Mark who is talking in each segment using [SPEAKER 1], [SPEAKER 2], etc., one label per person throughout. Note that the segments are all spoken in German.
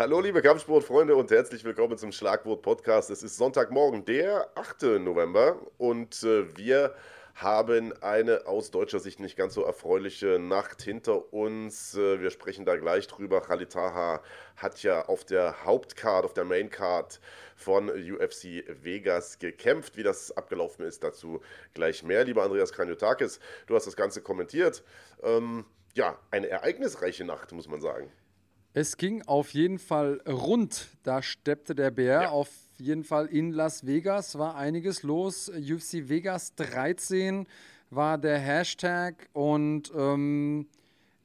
[SPEAKER 1] Hallo liebe Kampfsportfreunde und herzlich willkommen zum Schlagwort Podcast. Es ist Sonntagmorgen, der 8. November und äh, wir haben eine aus deutscher Sicht nicht ganz so erfreuliche Nacht hinter uns. Äh, wir sprechen da gleich drüber. Khalid Taha hat ja auf der Hauptcard, auf der Maincard von UFC Vegas gekämpft. Wie das abgelaufen ist, dazu gleich mehr. Lieber Andreas Kranjotakis, du hast das Ganze kommentiert. Ähm, ja, eine ereignisreiche Nacht, muss man sagen.
[SPEAKER 2] Es ging auf jeden Fall rund. Da steppte der Bär. Ja. Auf jeden Fall in Las Vegas war einiges los. UFC Vegas 13 war der Hashtag. Und ähm,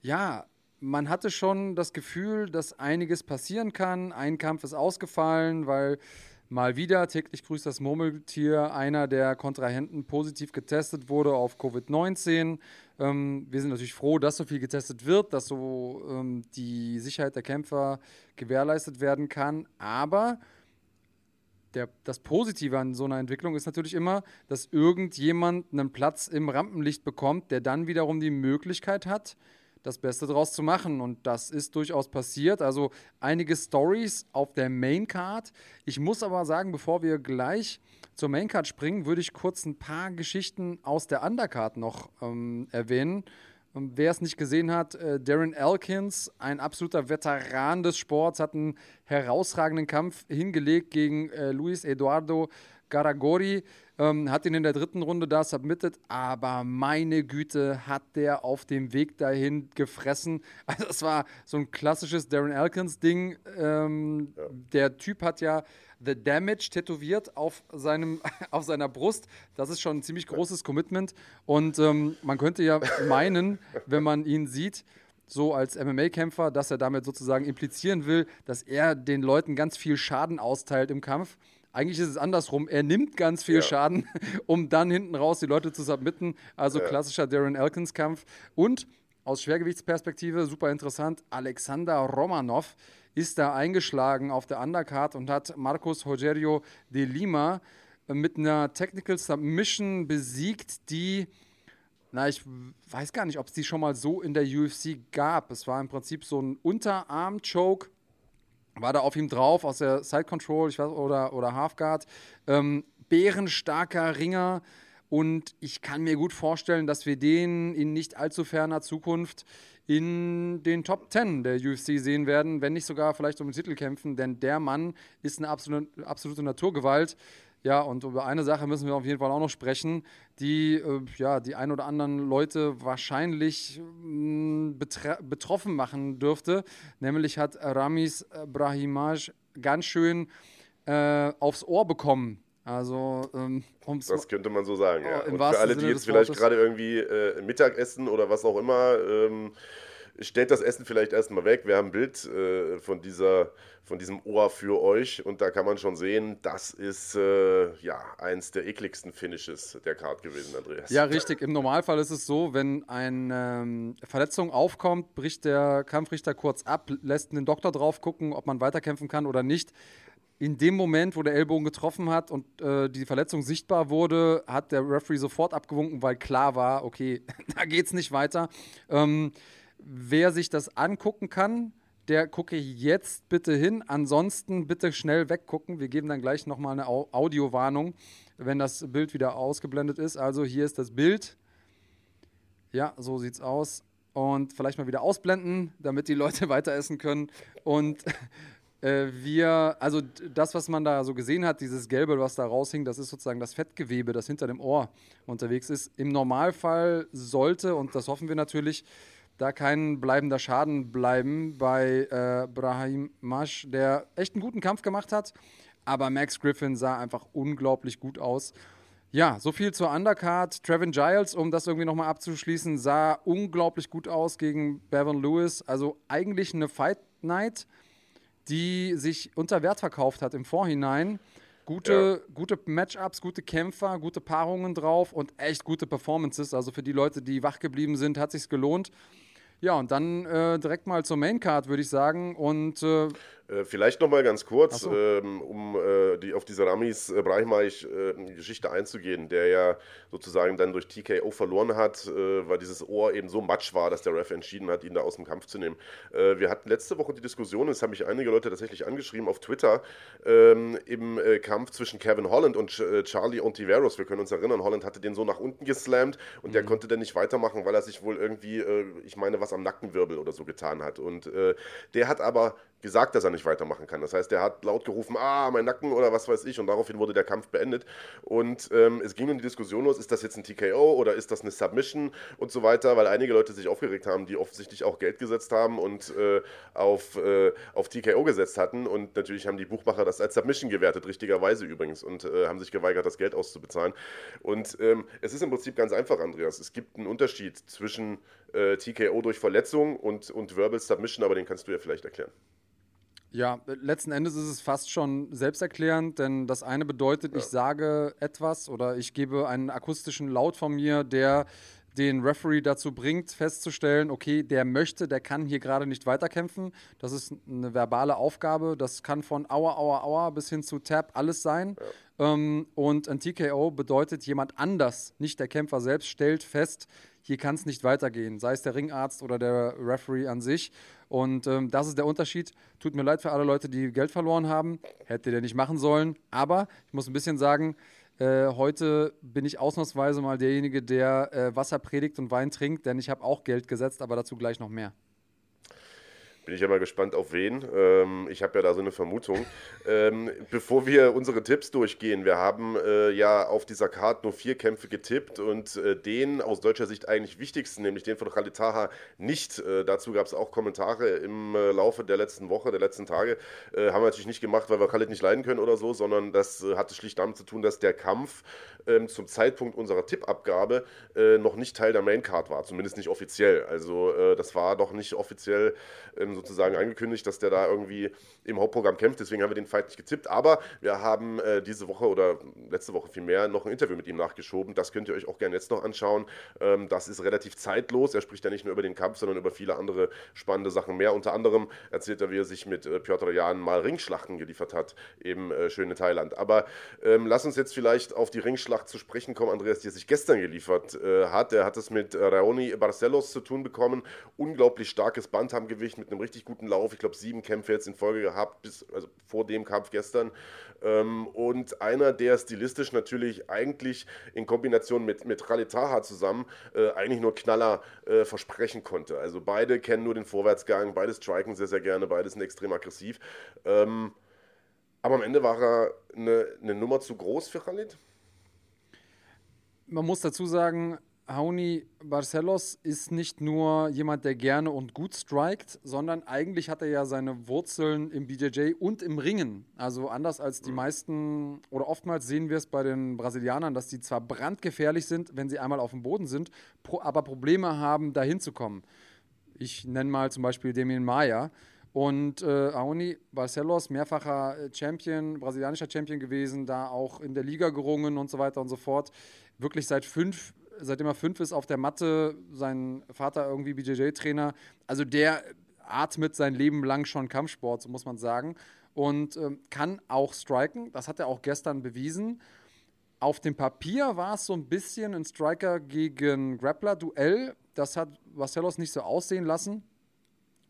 [SPEAKER 2] ja, man hatte schon das Gefühl, dass einiges passieren kann. Ein Kampf ist ausgefallen, weil mal wieder täglich grüßt das Murmeltier, einer der Kontrahenten positiv getestet wurde auf Covid-19. Ähm, wir sind natürlich froh, dass so viel getestet wird, dass so ähm, die Sicherheit der Kämpfer gewährleistet werden kann. Aber der, das Positive an so einer Entwicklung ist natürlich immer, dass irgendjemand einen Platz im Rampenlicht bekommt, der dann wiederum die Möglichkeit hat, das Beste draus zu machen. Und das ist durchaus passiert. Also einige Stories auf der Maincard. Ich muss aber sagen, bevor wir gleich zur Maincard springen, würde ich kurz ein paar Geschichten aus der Undercard noch ähm, erwähnen. Und wer es nicht gesehen hat, äh, Darren Elkins, ein absoluter Veteran des Sports, hat einen herausragenden Kampf hingelegt gegen äh, Luis Eduardo Garagori. Ähm, hat ihn in der dritten Runde da submitted, aber meine Güte, hat der auf dem Weg dahin gefressen. Also, es war so ein klassisches Darren Elkins-Ding. Ähm, ja. Der Typ hat ja The Damage tätowiert auf, seinem, auf seiner Brust. Das ist schon ein ziemlich großes Commitment. Und ähm, man könnte ja meinen, wenn man ihn sieht, so als MMA-Kämpfer, dass er damit sozusagen implizieren will, dass er den Leuten ganz viel Schaden austeilt im Kampf. Eigentlich ist es andersrum. Er nimmt ganz viel ja. Schaden, um dann hinten raus die Leute zu submitten. Also ja. klassischer Darren Elkins-Kampf. Und aus Schwergewichtsperspektive, super interessant, Alexander Romanov ist da eingeschlagen auf der Undercard und hat Marcos Rogerio de Lima mit einer Technical Submission besiegt, die, na, ich weiß gar nicht, ob es die schon mal so in der UFC gab. Es war im Prinzip so ein Unterarm-Choke, war da auf ihm drauf aus der Side Control, ich weiß, oder, oder Halfguard. Ähm, bärenstarker Ringer. Und ich kann mir gut vorstellen, dass wir den in nicht allzu ferner Zukunft in den Top 10 der UFC sehen werden, wenn nicht sogar vielleicht um den Titel kämpfen, denn der Mann ist eine absolute, absolute Naturgewalt. Ja, und über eine Sache müssen wir auf jeden Fall auch noch sprechen, die äh, ja, die ein oder anderen Leute wahrscheinlich mh, mm, betroffen machen dürfte. Nämlich hat Ramis Brahimaj ganz schön äh, aufs Ohr bekommen also,
[SPEAKER 1] ähm, das könnte man so sagen, ja. Und für alle, die jetzt vielleicht gerade irgendwie äh, Mittagessen oder was auch immer, ähm, stellt das Essen vielleicht erstmal weg. Wir haben ein Bild äh, von, dieser, von diesem Ohr für euch und da kann man schon sehen, das ist äh, ja eins der ekligsten Finishes der Card gewesen, Andreas.
[SPEAKER 2] Ja, richtig. Im Normalfall ist es so, wenn eine ähm, Verletzung aufkommt, bricht der Kampfrichter kurz ab, lässt den Doktor drauf gucken, ob man weiterkämpfen kann oder nicht in dem Moment, wo der Ellbogen getroffen hat und äh, die Verletzung sichtbar wurde, hat der Referee sofort abgewunken, weil klar war, okay, da geht es nicht weiter. Ähm, wer sich das angucken kann, der gucke jetzt bitte hin. Ansonsten bitte schnell weggucken. Wir geben dann gleich nochmal eine Audiowarnung, wenn das Bild wieder ausgeblendet ist. Also hier ist das Bild. Ja, so sieht's aus. Und vielleicht mal wieder ausblenden, damit die Leute weiter essen können. Und äh, wir, also das, was man da so gesehen hat, dieses Gelbe, was da raushing, das ist sozusagen das Fettgewebe, das hinter dem Ohr unterwegs ist. Im Normalfall sollte, und das hoffen wir natürlich, da kein bleibender Schaden bleiben bei äh, Brahim Masch, der echt einen guten Kampf gemacht hat. Aber Max Griffin sah einfach unglaublich gut aus. Ja, so viel zur Undercard. Trevin Giles, um das irgendwie nochmal abzuschließen, sah unglaublich gut aus gegen Bevan Lewis. Also eigentlich eine Fight Night die sich unter Wert verkauft hat im Vorhinein. Gute, ja. gute Matchups, gute Kämpfer, gute Paarungen drauf und echt gute Performances. Also für die Leute, die wach geblieben sind, hat sich's gelohnt. Ja, und dann äh, direkt mal zur Maincard, würde ich sagen. Und äh,
[SPEAKER 1] vielleicht noch mal ganz kurz, so. ähm, um äh, die, auf diese Ramis äh, Brahimaj äh, Geschichte einzugehen, der ja sozusagen dann durch TKO verloren hat, äh, weil dieses Ohr eben so matsch war, dass der Ref entschieden hat, ihn da aus dem Kampf zu nehmen. Äh, wir hatten letzte Woche die Diskussion, es haben mich einige Leute tatsächlich angeschrieben auf Twitter, ähm, im Kampf zwischen Kevin Holland und Charlie Ontiveros. Wir können uns erinnern, Holland hatte den so nach unten geslammt und mhm. der konnte dann nicht weitermachen, weil er sich wohl irgendwie, ich meine, was am Nackenwirbel oder so getan hat. Und der hat aber gesagt, dass er nicht weitermachen kann. Das heißt, er hat laut gerufen, ah, mein Nacken oder was weiß ich, und daraufhin wurde der Kampf beendet. Und ähm, es ging um die Diskussion los, ist das jetzt ein TKO oder ist das eine Submission und so weiter, weil einige Leute sich aufgeregt haben, die offensichtlich auch Geld gesetzt haben und äh, auf, äh, auf TKO gesetzt hatten. Und natürlich haben die Buchmacher das als Submission gewertet, richtigerweise übrigens, und äh, haben sich geweigert, das Geld auszubezahlen. Und ähm, es ist im Prinzip ganz einfach, Andreas. Es gibt einen Unterschied zwischen äh, TKO durch Verletzung und, und Verbal Submission, aber den kannst du ja vielleicht erklären.
[SPEAKER 2] Ja, letzten Endes ist es fast schon selbsterklärend, denn das eine bedeutet, ja. ich sage etwas oder ich gebe einen akustischen Laut von mir, der den Referee dazu bringt, festzustellen, okay, der möchte, der kann hier gerade nicht weiterkämpfen. Das ist eine verbale Aufgabe. Das kann von Aua, Aua, Aua bis hin zu Tap alles sein. Ja. Ähm, und ein TKO bedeutet, jemand anders, nicht der Kämpfer selbst, stellt fest, hier kann es nicht weitergehen, sei es der Ringarzt oder der Referee an sich. Und ähm, das ist der Unterschied. Tut mir leid für alle Leute, die Geld verloren haben. Hätte der nicht machen sollen. Aber ich muss ein bisschen sagen, äh, heute bin ich ausnahmsweise mal derjenige, der äh, Wasser predigt und Wein trinkt, denn ich habe auch Geld gesetzt, aber dazu gleich noch mehr.
[SPEAKER 1] Bin ich ja mal gespannt auf wen. Ähm, ich habe ja da so eine Vermutung. Ähm, bevor wir unsere Tipps durchgehen, wir haben äh, ja auf dieser Karte nur vier Kämpfe getippt und äh, den aus deutscher Sicht eigentlich wichtigsten, nämlich den von Khalid Taha, nicht. Äh, dazu gab es auch Kommentare im äh, Laufe der letzten Woche, der letzten Tage. Äh, haben wir natürlich nicht gemacht, weil wir Khalid nicht leiden können oder so, sondern das äh, hatte schlicht damit zu tun, dass der Kampf ähm, zum Zeitpunkt unserer Tippabgabe noch nicht Teil der Maincard war, zumindest nicht offiziell. Also das war doch nicht offiziell ähm, sozusagen angekündigt, dass der da irgendwie im Hauptprogramm kämpft. Deswegen haben wir den Fight nicht getippt. Aber wir haben äh, diese Woche oder letzte Woche vielmehr noch ein Interview mit ihm nachgeschoben. Das könnt ihr euch auch gerne jetzt noch anschauen. Ähm, das ist relativ zeitlos. Er spricht ja nicht nur über den Kampf, sondern über viele andere spannende Sachen mehr. Unter anderem erzählt er, wie er sich mit äh, Piotr Jan mal Ringschlachten geliefert hat im äh, schönen Thailand. Aber ähm, lass uns jetzt vielleicht auf die Ringschlacht zu sprechen kommen, Andreas, die er sich gestern geliefert äh, hat. Er hat es mit Raoni Barcelos zu tun bekommen. Unglaublich starkes Bantamgewicht mit einem richtig guten Lauf. Ich glaube, sieben Kämpfe jetzt in Folge gehabt, bis, also vor dem Kampf gestern. Ähm, und einer, der stilistisch natürlich eigentlich in Kombination mit, mit Khalid Taha zusammen äh, eigentlich nur Knaller äh, versprechen konnte. Also beide kennen nur den Vorwärtsgang, beide striken sehr, sehr gerne, beide sind extrem aggressiv. Ähm, aber am Ende war er eine, eine Nummer zu groß für Khalid.
[SPEAKER 2] Man muss dazu sagen, Hauni Barcelos ist nicht nur jemand, der gerne und gut strikt, sondern eigentlich hat er ja seine Wurzeln im BJJ und im Ringen. Also anders als die meisten oder oftmals sehen wir es bei den Brasilianern, dass sie zwar brandgefährlich sind, wenn sie einmal auf dem Boden sind, aber Probleme haben, da hinzukommen. Ich nenne mal zum Beispiel Demien Maya. Und äh, Aoni Barcelos, mehrfacher Champion, brasilianischer Champion gewesen, da auch in der Liga gerungen und so weiter und so fort. Wirklich seit fünf seitdem er fünf ist, auf der Matte, sein Vater irgendwie BJJ-Trainer. Also der atmet sein Leben lang schon Kampfsport, so muss man sagen. Und ähm, kann auch striken. Das hat er auch gestern bewiesen. Auf dem Papier war es so ein bisschen ein Striker gegen Grappler-Duell. Das hat Vasselos nicht so aussehen lassen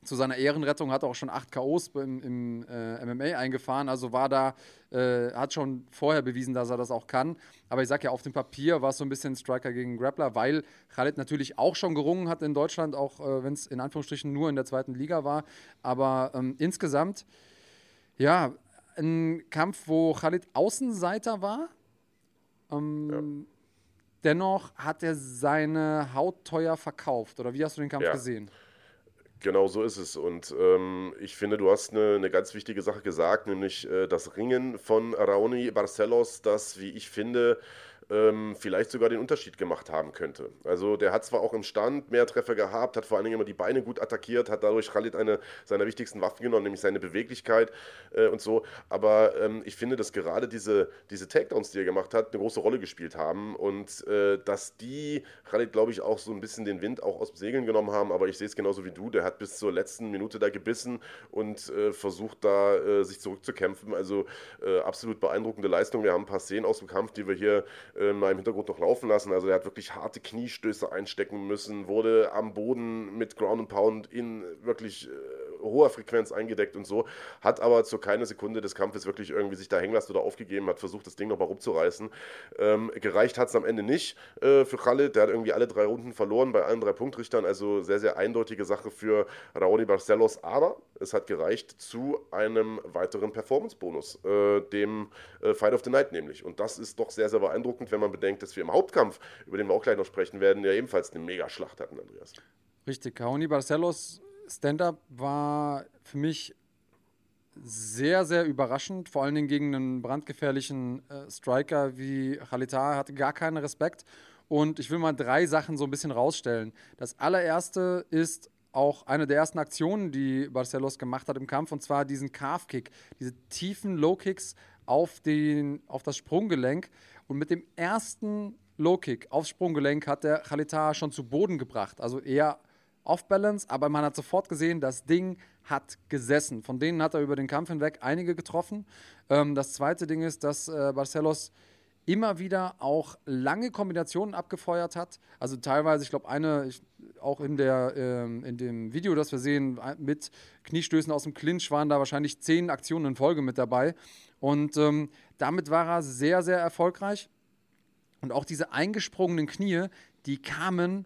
[SPEAKER 2] zu seiner Ehrenrettung hat er auch schon acht K.O.s im, im äh, MMA eingefahren, also war da, äh, hat schon vorher bewiesen, dass er das auch kann. Aber ich sag ja, auf dem Papier war es so ein bisschen Striker gegen Grappler, weil Khaled natürlich auch schon gerungen hat in Deutschland, auch äh, wenn es in Anführungsstrichen nur in der zweiten Liga war. Aber ähm, insgesamt, ja, ein Kampf, wo Khalid Außenseiter war. Ähm, ja. Dennoch hat er seine Haut teuer verkauft. Oder wie hast du den Kampf ja. gesehen?
[SPEAKER 1] Genau so ist es. Und ähm, ich finde, du hast eine, eine, ganz wichtige Sache gesagt, nämlich äh, das Ringen von Raoni Barcelos, das, wie ich finde, ähm, vielleicht sogar den Unterschied gemacht haben könnte. Also der hat zwar auch im Stand mehr Treffer gehabt, hat vor allen Dingen immer die Beine gut attackiert, hat dadurch Khalid eine seiner wichtigsten Waffen genommen, nämlich seine Beweglichkeit äh, und so. Aber ähm, ich finde, dass gerade diese, diese Takedowns, die er gemacht hat, eine große Rolle gespielt haben und äh, dass die Khalid, glaube ich, auch so ein bisschen den Wind auch aus dem Segeln genommen haben. Aber ich sehe es genauso wie du. Der hat bis zur letzten Minute da gebissen und äh, versucht da äh, sich zurückzukämpfen. Also äh, absolut beeindruckende Leistung. Wir haben ein paar Szenen aus dem Kampf, die wir hier äh, mal im Hintergrund noch laufen lassen. Also er hat wirklich harte Kniestöße einstecken müssen, wurde am Boden mit Ground and Pound in wirklich äh, hoher Frequenz eingedeckt und so, hat aber zu keiner Sekunde des Kampfes wirklich irgendwie sich da hängen lassen oder aufgegeben, hat versucht, das Ding nochmal rumzureißen. Ähm, gereicht hat es am Ende nicht äh, für Khalid, der hat irgendwie alle drei Runden verloren bei allen drei Punktrichtern, also sehr, sehr eindeutige Sache für Raoni Barcelos, aber es hat gereicht zu einem weiteren Performance-Bonus, äh, dem äh, Fight of the Night nämlich. Und das ist doch sehr, sehr beeindruckend, wenn man bedenkt, dass wir im Hauptkampf, über den wir auch gleich noch sprechen werden, ja ebenfalls eine Megaschlacht hatten, Andreas.
[SPEAKER 2] Richtig, Raoni Barcelos Stand-up war für mich sehr, sehr überraschend, vor allen Dingen gegen einen brandgefährlichen äh, Striker wie Khalita, hatte gar keinen Respekt. Und ich will mal drei Sachen so ein bisschen rausstellen. Das allererste ist auch eine der ersten Aktionen, die Barcelos gemacht hat im Kampf, und zwar diesen Calf-Kick, diese tiefen Low-Kicks auf, auf das Sprunggelenk. Und mit dem ersten Low-Kick aufs Sprunggelenk hat der Khalita schon zu Boden gebracht. Also eher off-balance, aber man hat sofort gesehen, das Ding hat gesessen. Von denen hat er über den Kampf hinweg einige getroffen. Ähm, das zweite Ding ist, dass äh, Barcelos immer wieder auch lange Kombinationen abgefeuert hat. Also teilweise, ich glaube, eine, ich, auch in, der, ähm, in dem Video, das wir sehen, mit Kniestößen aus dem Clinch waren da wahrscheinlich zehn Aktionen in Folge mit dabei. Und ähm, damit war er sehr, sehr erfolgreich. Und auch diese eingesprungenen Knie, die kamen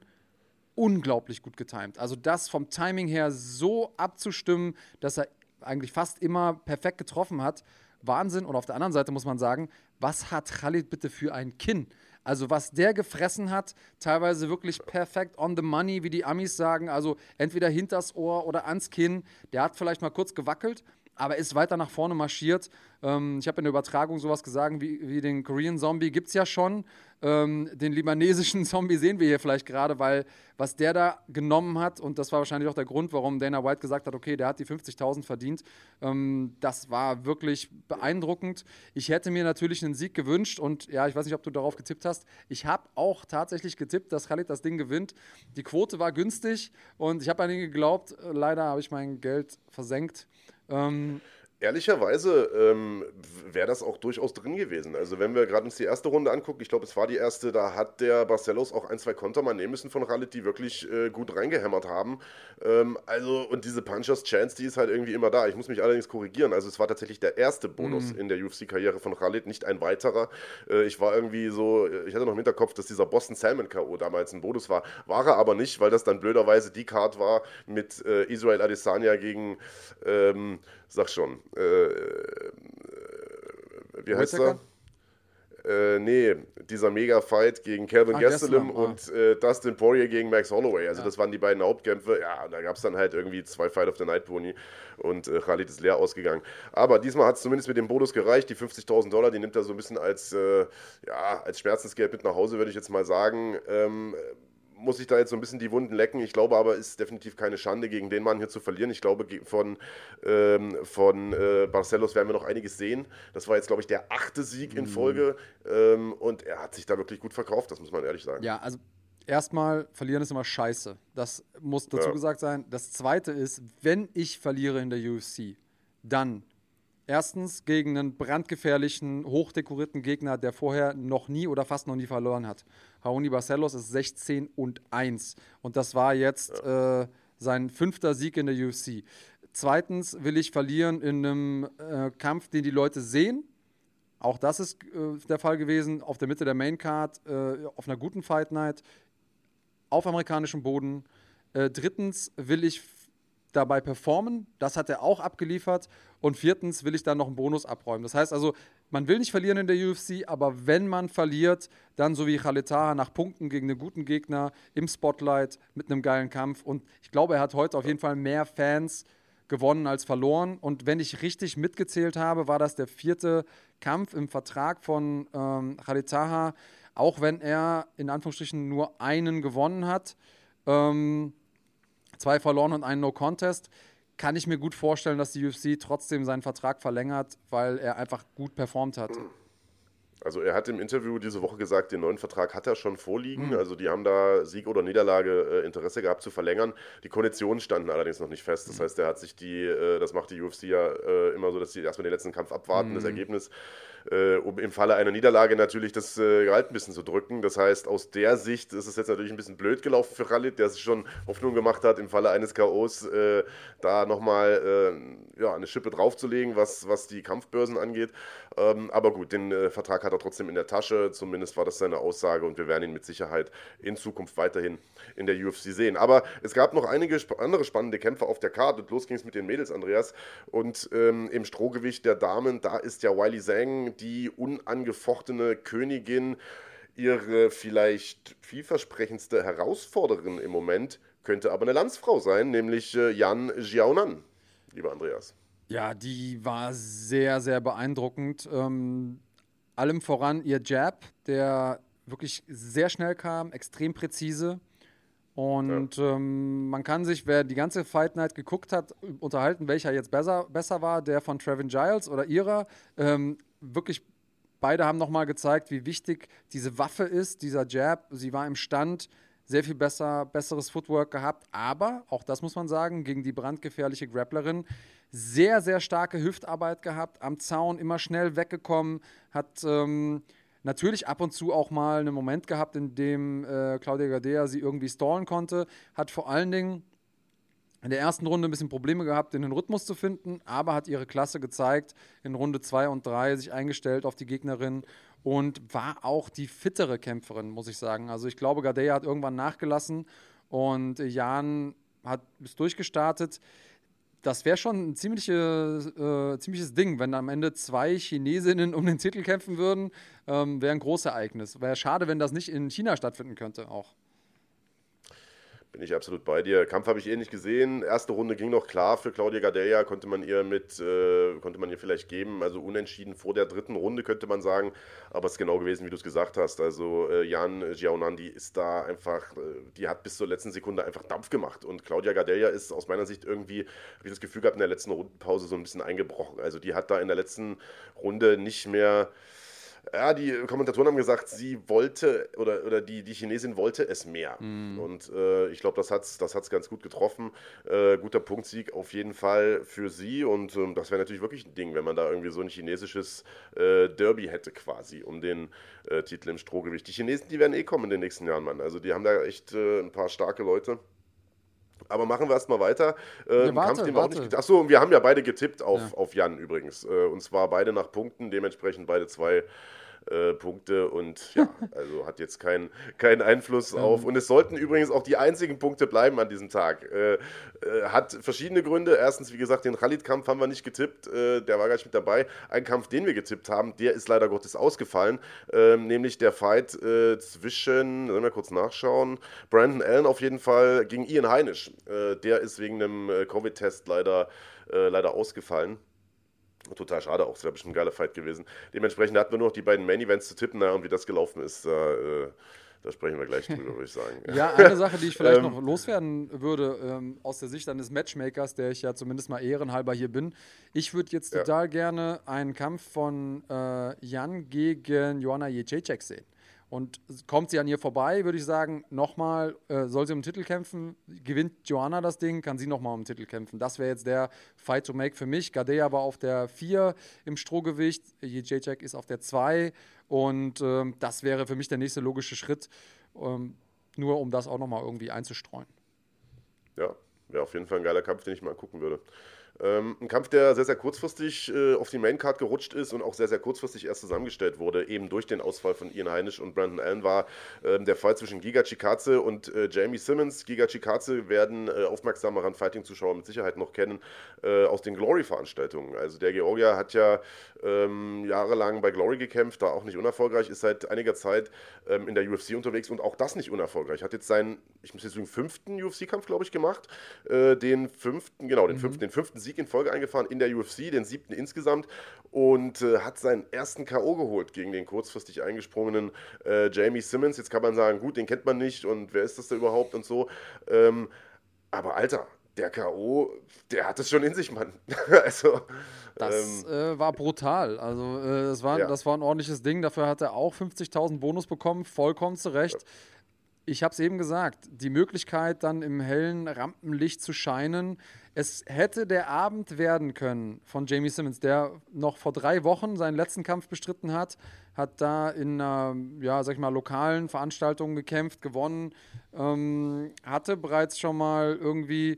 [SPEAKER 2] unglaublich gut getimt. Also das vom Timing her so abzustimmen, dass er eigentlich fast immer perfekt getroffen hat. Wahnsinn. Und auf der anderen Seite muss man sagen, was hat Khalid bitte für ein Kinn? Also was der gefressen hat, teilweise wirklich perfekt on the money, wie die Amis sagen. Also entweder hinters Ohr oder ans Kinn. Der hat vielleicht mal kurz gewackelt, aber ist weiter nach vorne marschiert. Ähm, ich habe in der Übertragung sowas gesagt, wie, wie den Korean Zombie gibt es ja schon. Ähm, den libanesischen Zombie sehen wir hier vielleicht gerade, weil was der da genommen hat, und das war wahrscheinlich auch der Grund, warum Dana White gesagt hat, okay, der hat die 50.000 verdient, ähm, das war wirklich beeindruckend. Ich hätte mir natürlich einen Sieg gewünscht und ja, ich weiß nicht, ob du darauf getippt hast. Ich habe auch tatsächlich getippt, dass Khalid das Ding gewinnt. Die Quote war günstig und ich habe an ihn geglaubt. Leider habe ich mein Geld versenkt.
[SPEAKER 1] Ähm, Ehrlicherweise ähm, wäre das auch durchaus drin gewesen. Also wenn wir gerade uns die erste Runde angucken, ich glaube, es war die erste, da hat der Barcelos auch ein, zwei Konter mal nehmen müssen von Khalid, die wirklich äh, gut reingehämmert haben. Ähm, also und diese Punchers Chance, die ist halt irgendwie immer da. Ich muss mich allerdings korrigieren. Also es war tatsächlich der erste Bonus mhm. in der UFC-Karriere von Khalid, nicht ein weiterer. Äh, ich war irgendwie so, ich hatte noch im Hinterkopf, dass dieser Boston Salmon K.O. damals ein Bonus war. War er aber nicht, weil das dann blöderweise die Card war mit äh, Israel Adesanya gegen ähm, sag schon, äh, äh, wie heißt er? Äh, nee, dieser Mega-Fight gegen Calvin ah, Gastelum ah. und äh, Dustin Poirier gegen Max Holloway. Also ja. das waren die beiden Hauptkämpfe. Ja, da gab es dann halt irgendwie zwei Fight of the Night Pony und äh, Khalid ist leer ausgegangen. Aber diesmal hat es zumindest mit dem Bonus gereicht. Die 50.000 Dollar, die nimmt er so ein bisschen als, äh, ja, als Schmerzensgeld mit nach Hause, würde ich jetzt mal sagen. Ähm, muss ich da jetzt so ein bisschen die Wunden lecken. Ich glaube aber, es ist definitiv keine Schande, gegen den Mann hier zu verlieren. Ich glaube, von, ähm, von äh, Barcelos werden wir noch einiges sehen. Das war jetzt, glaube ich, der achte Sieg in mhm. Folge. Ähm, und er hat sich da wirklich gut verkauft, das muss man ehrlich sagen.
[SPEAKER 2] Ja, also erstmal, verlieren ist immer scheiße. Das muss dazu ja. gesagt sein. Das zweite ist, wenn ich verliere in der UFC, dann Erstens gegen einen brandgefährlichen, hochdekorierten Gegner, der vorher noch nie oder fast noch nie verloren hat. Raoni Barcelos ist 16 und 1 und das war jetzt äh, sein fünfter Sieg in der UFC. Zweitens will ich verlieren in einem äh, Kampf, den die Leute sehen. Auch das ist äh, der Fall gewesen auf der Mitte der Maincard, äh, auf einer guten Fight Night, auf amerikanischem Boden. Äh, drittens will ich dabei performen. Das hat er auch abgeliefert. Und viertens will ich dann noch einen Bonus abräumen. Das heißt also, man will nicht verlieren in der UFC, aber wenn man verliert, dann so wie Khaleta nach Punkten gegen einen guten Gegner im Spotlight mit einem geilen Kampf. Und ich glaube, er hat heute auf jeden Fall mehr Fans gewonnen als verloren. Und wenn ich richtig mitgezählt habe, war das der vierte Kampf im Vertrag von ähm, Khaletaha auch wenn er in Anführungsstrichen nur einen gewonnen hat, ähm, zwei verloren und einen No-Contest, kann ich mir gut vorstellen, dass die UFC trotzdem seinen Vertrag verlängert, weil er einfach gut performt hat.
[SPEAKER 1] Also er hat im Interview diese Woche gesagt, den neuen Vertrag hat er schon vorliegen. Mhm. Also die haben da Sieg oder Niederlage äh, Interesse gehabt zu verlängern. Die Konditionen standen allerdings noch nicht fest. Das mhm. heißt, er hat sich die, äh, das macht die UFC ja äh, immer so, dass sie erstmal den letzten Kampf abwarten, mhm. das Ergebnis äh, um im Falle einer Niederlage natürlich das äh, Gehalt ein bisschen zu drücken. Das heißt, aus der Sicht ist es jetzt natürlich ein bisschen blöd gelaufen für Khalid, der sich schon Hoffnung gemacht hat, im Falle eines K.O.s äh, da nochmal äh, ja, eine Schippe draufzulegen, was, was die Kampfbörsen angeht. Ähm, aber gut, den äh, Vertrag hat er trotzdem in der Tasche. Zumindest war das seine Aussage und wir werden ihn mit Sicherheit in Zukunft weiterhin in der UFC sehen. Aber es gab noch einige sp andere spannende Kämpfe auf der Karte. Los ging es mit den Mädels, Andreas. Und ähm, im Strohgewicht der Damen, da ist ja Wiley Zhang die unangefochtene Königin, ihre vielleicht vielversprechendste Herausforderin im Moment könnte aber eine Landsfrau sein, nämlich äh, Jan Jiaonan, lieber Andreas.
[SPEAKER 2] Ja, die war sehr, sehr beeindruckend. Ähm, allem voran ihr Jab, der wirklich sehr schnell kam, extrem präzise. Und ja. ähm, man kann sich, wer die ganze Fight Night geguckt hat, unterhalten, welcher jetzt besser, besser war, der von Trevin Giles oder ihrer. Ähm, wirklich, beide haben nochmal gezeigt, wie wichtig diese Waffe ist, dieser Jab. Sie war im Stand, sehr viel besser, besseres Footwork gehabt, aber, auch das muss man sagen, gegen die brandgefährliche Grapplerin sehr, sehr starke Hüftarbeit gehabt, am Zaun immer schnell weggekommen, hat ähm, natürlich ab und zu auch mal einen Moment gehabt, in dem äh, Claudia Gadea sie irgendwie stallen konnte, hat vor allen Dingen in der ersten Runde ein bisschen Probleme gehabt, in den Rhythmus zu finden, aber hat ihre Klasse gezeigt, in Runde 2 und 3 sich eingestellt auf die Gegnerin und war auch die fittere Kämpferin, muss ich sagen. Also ich glaube, Gadea hat irgendwann nachgelassen und Jan hat bis durchgestartet. Das wäre schon ein ziemliche, äh, ziemliches Ding, wenn am Ende zwei Chinesinnen um den Titel kämpfen würden. Ähm, wäre ein großes Ereignis. Wäre schade, wenn das nicht in China stattfinden könnte auch.
[SPEAKER 1] Bin ich absolut bei dir. Kampf habe ich eh nicht gesehen. Erste Runde ging noch klar für Claudia Gadelia, konnte man ihr mit, äh, konnte man ihr vielleicht geben. Also unentschieden vor der dritten Runde könnte man sagen. Aber es ist genau gewesen, wie du es gesagt hast. Also äh, Jan Giaunandi ist da einfach, äh, die hat bis zur letzten Sekunde einfach Dampf gemacht. Und Claudia Gadelia ist aus meiner Sicht irgendwie, habe ich das Gefühl gehabt, in der letzten Rundenpause so ein bisschen eingebrochen. Also die hat da in der letzten Runde nicht mehr ja, die Kommentatoren haben gesagt, sie wollte oder, oder die, die Chinesin wollte es mehr. Mm. Und äh, ich glaube, das hat es das hat's ganz gut getroffen. Äh, guter Punktsieg auf jeden Fall für sie. Und ähm, das wäre natürlich wirklich ein Ding, wenn man da irgendwie so ein chinesisches äh, Derby hätte quasi um den äh, Titel im Strohgewicht. Die Chinesen, die werden eh kommen in den nächsten Jahren, Mann. Also die haben da echt äh, ein paar starke Leute. Aber machen wir erstmal weiter.
[SPEAKER 2] Äh, ja, warte, Kampf, warte.
[SPEAKER 1] Nicht, achso, wir haben ja beide getippt auf, ja. auf Jan übrigens. Äh, und zwar beide nach Punkten, dementsprechend beide zwei äh, Punkte und ja, also hat jetzt keinen kein Einfluss auf. Und es sollten übrigens auch die einzigen Punkte bleiben an diesem Tag. Äh, äh, hat verschiedene Gründe. Erstens, wie gesagt, den Khalid-Kampf haben wir nicht getippt, äh, der war gar nicht mit dabei. Ein Kampf, den wir getippt haben, der ist leider Gottes ausgefallen, ähm, nämlich der Fight äh, zwischen, sollen wir kurz nachschauen, Brandon Allen auf jeden Fall gegen Ian Heinisch. der ist wegen einem Covid-Test leider, leider ausgefallen. Total schade auch, es wäre bestimmt ein geiler Fight gewesen. Dementsprechend hatten wir nur noch die beiden Main Events zu tippen, na, und wie das gelaufen ist, da, äh, da sprechen wir gleich drüber, würde ich sagen.
[SPEAKER 2] Ja, eine Sache, die ich vielleicht ähm, noch loswerden würde, ähm, aus der Sicht eines Matchmakers, der ich ja zumindest mal ehrenhalber hier bin. Ich würde jetzt ja. total gerne einen Kampf von äh, Jan gegen Joanna Jędrzejczyk sehen. Und kommt sie an ihr vorbei, würde ich sagen, nochmal, äh, soll sie um den Titel kämpfen, gewinnt Joanna das Ding, kann sie nochmal um den Titel kämpfen. Das wäre jetzt der Fight to make für mich. Gadea war auf der 4 im Strohgewicht, Jacek ist auf der 2 und ähm, das wäre für mich der nächste logische Schritt, ähm, nur um das auch nochmal irgendwie einzustreuen.
[SPEAKER 1] Ja, wäre auf jeden Fall ein geiler Kampf, den ich mal gucken würde. Ähm, ein Kampf, der sehr, sehr kurzfristig äh, auf die Maincard gerutscht ist und auch sehr, sehr kurzfristig erst zusammengestellt wurde, eben durch den Ausfall von Ian Heinisch und Brandon Allen, war ähm, der Fall zwischen Giga Chikaze und äh, Jamie Simmons. Giga Chikaze werden äh, aufmerksameren Fighting-Zuschauer mit Sicherheit noch kennen äh, aus den Glory-Veranstaltungen. Also der Georgier hat ja ähm, jahrelang bei Glory gekämpft, da auch nicht unerfolgreich, ist seit einiger Zeit ähm, in der UFC unterwegs und auch das nicht unerfolgreich. Hat jetzt seinen, ich muss jetzt sagen, fünften UFC-Kampf, glaube ich, gemacht. Äh, den fünften, genau, den mhm. fünften, den fünften Sieg Sieg in Folge eingefahren in der UFC, den siebten insgesamt und äh, hat seinen ersten K.O. geholt gegen den kurzfristig eingesprungenen äh, Jamie Simmons. Jetzt kann man sagen, gut, den kennt man nicht und wer ist das da überhaupt und so. Ähm, aber Alter, der K.O., der hat es schon in sich, Mann. also,
[SPEAKER 2] das ähm, äh, war brutal. Also, äh, das, war, ja. das war ein ordentliches Ding. Dafür hat er auch 50.000 Bonus bekommen. Vollkommen zu Recht. Ja. Ich habe es eben gesagt, die Möglichkeit, dann im hellen Rampenlicht zu scheinen. Es hätte der Abend werden können von Jamie Simmons, der noch vor drei Wochen seinen letzten Kampf bestritten hat, hat da in einer, ja, sag ich mal, lokalen Veranstaltung gekämpft, gewonnen, ähm, hatte bereits schon mal irgendwie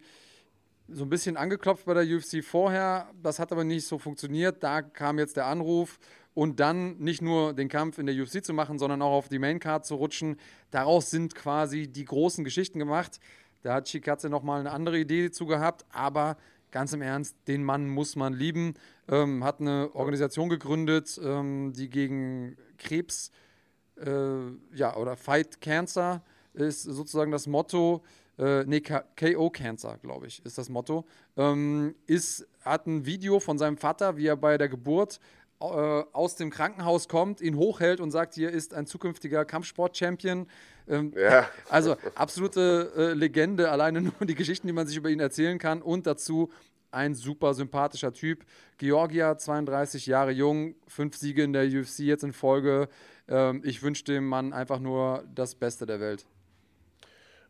[SPEAKER 2] so ein bisschen angeklopft bei der UFC vorher. Das hat aber nicht so funktioniert. Da kam jetzt der Anruf und dann nicht nur den Kampf in der UFC zu machen, sondern auch auf die Maincard zu rutschen. Daraus sind quasi die großen Geschichten gemacht. Da hat Chikatze nochmal eine andere Idee zu gehabt, aber ganz im Ernst, den Mann muss man lieben. Ähm, hat eine Organisation gegründet, ähm, die gegen Krebs, äh, ja, oder Fight Cancer ist sozusagen das Motto äh, nee, KO Cancer, glaube ich, ist das Motto, ähm, ist, hat ein Video von seinem Vater, wie er bei der Geburt aus dem Krankenhaus kommt, ihn hochhält und sagt, hier ist ein zukünftiger Kampfsport-Champion. Ähm, ja. Also absolute äh, Legende, alleine nur die Geschichten, die man sich über ihn erzählen kann und dazu ein super sympathischer Typ. Georgia, 32 Jahre jung, fünf Siege in der UFC jetzt in Folge. Ähm, ich wünsche dem Mann einfach nur das Beste der Welt.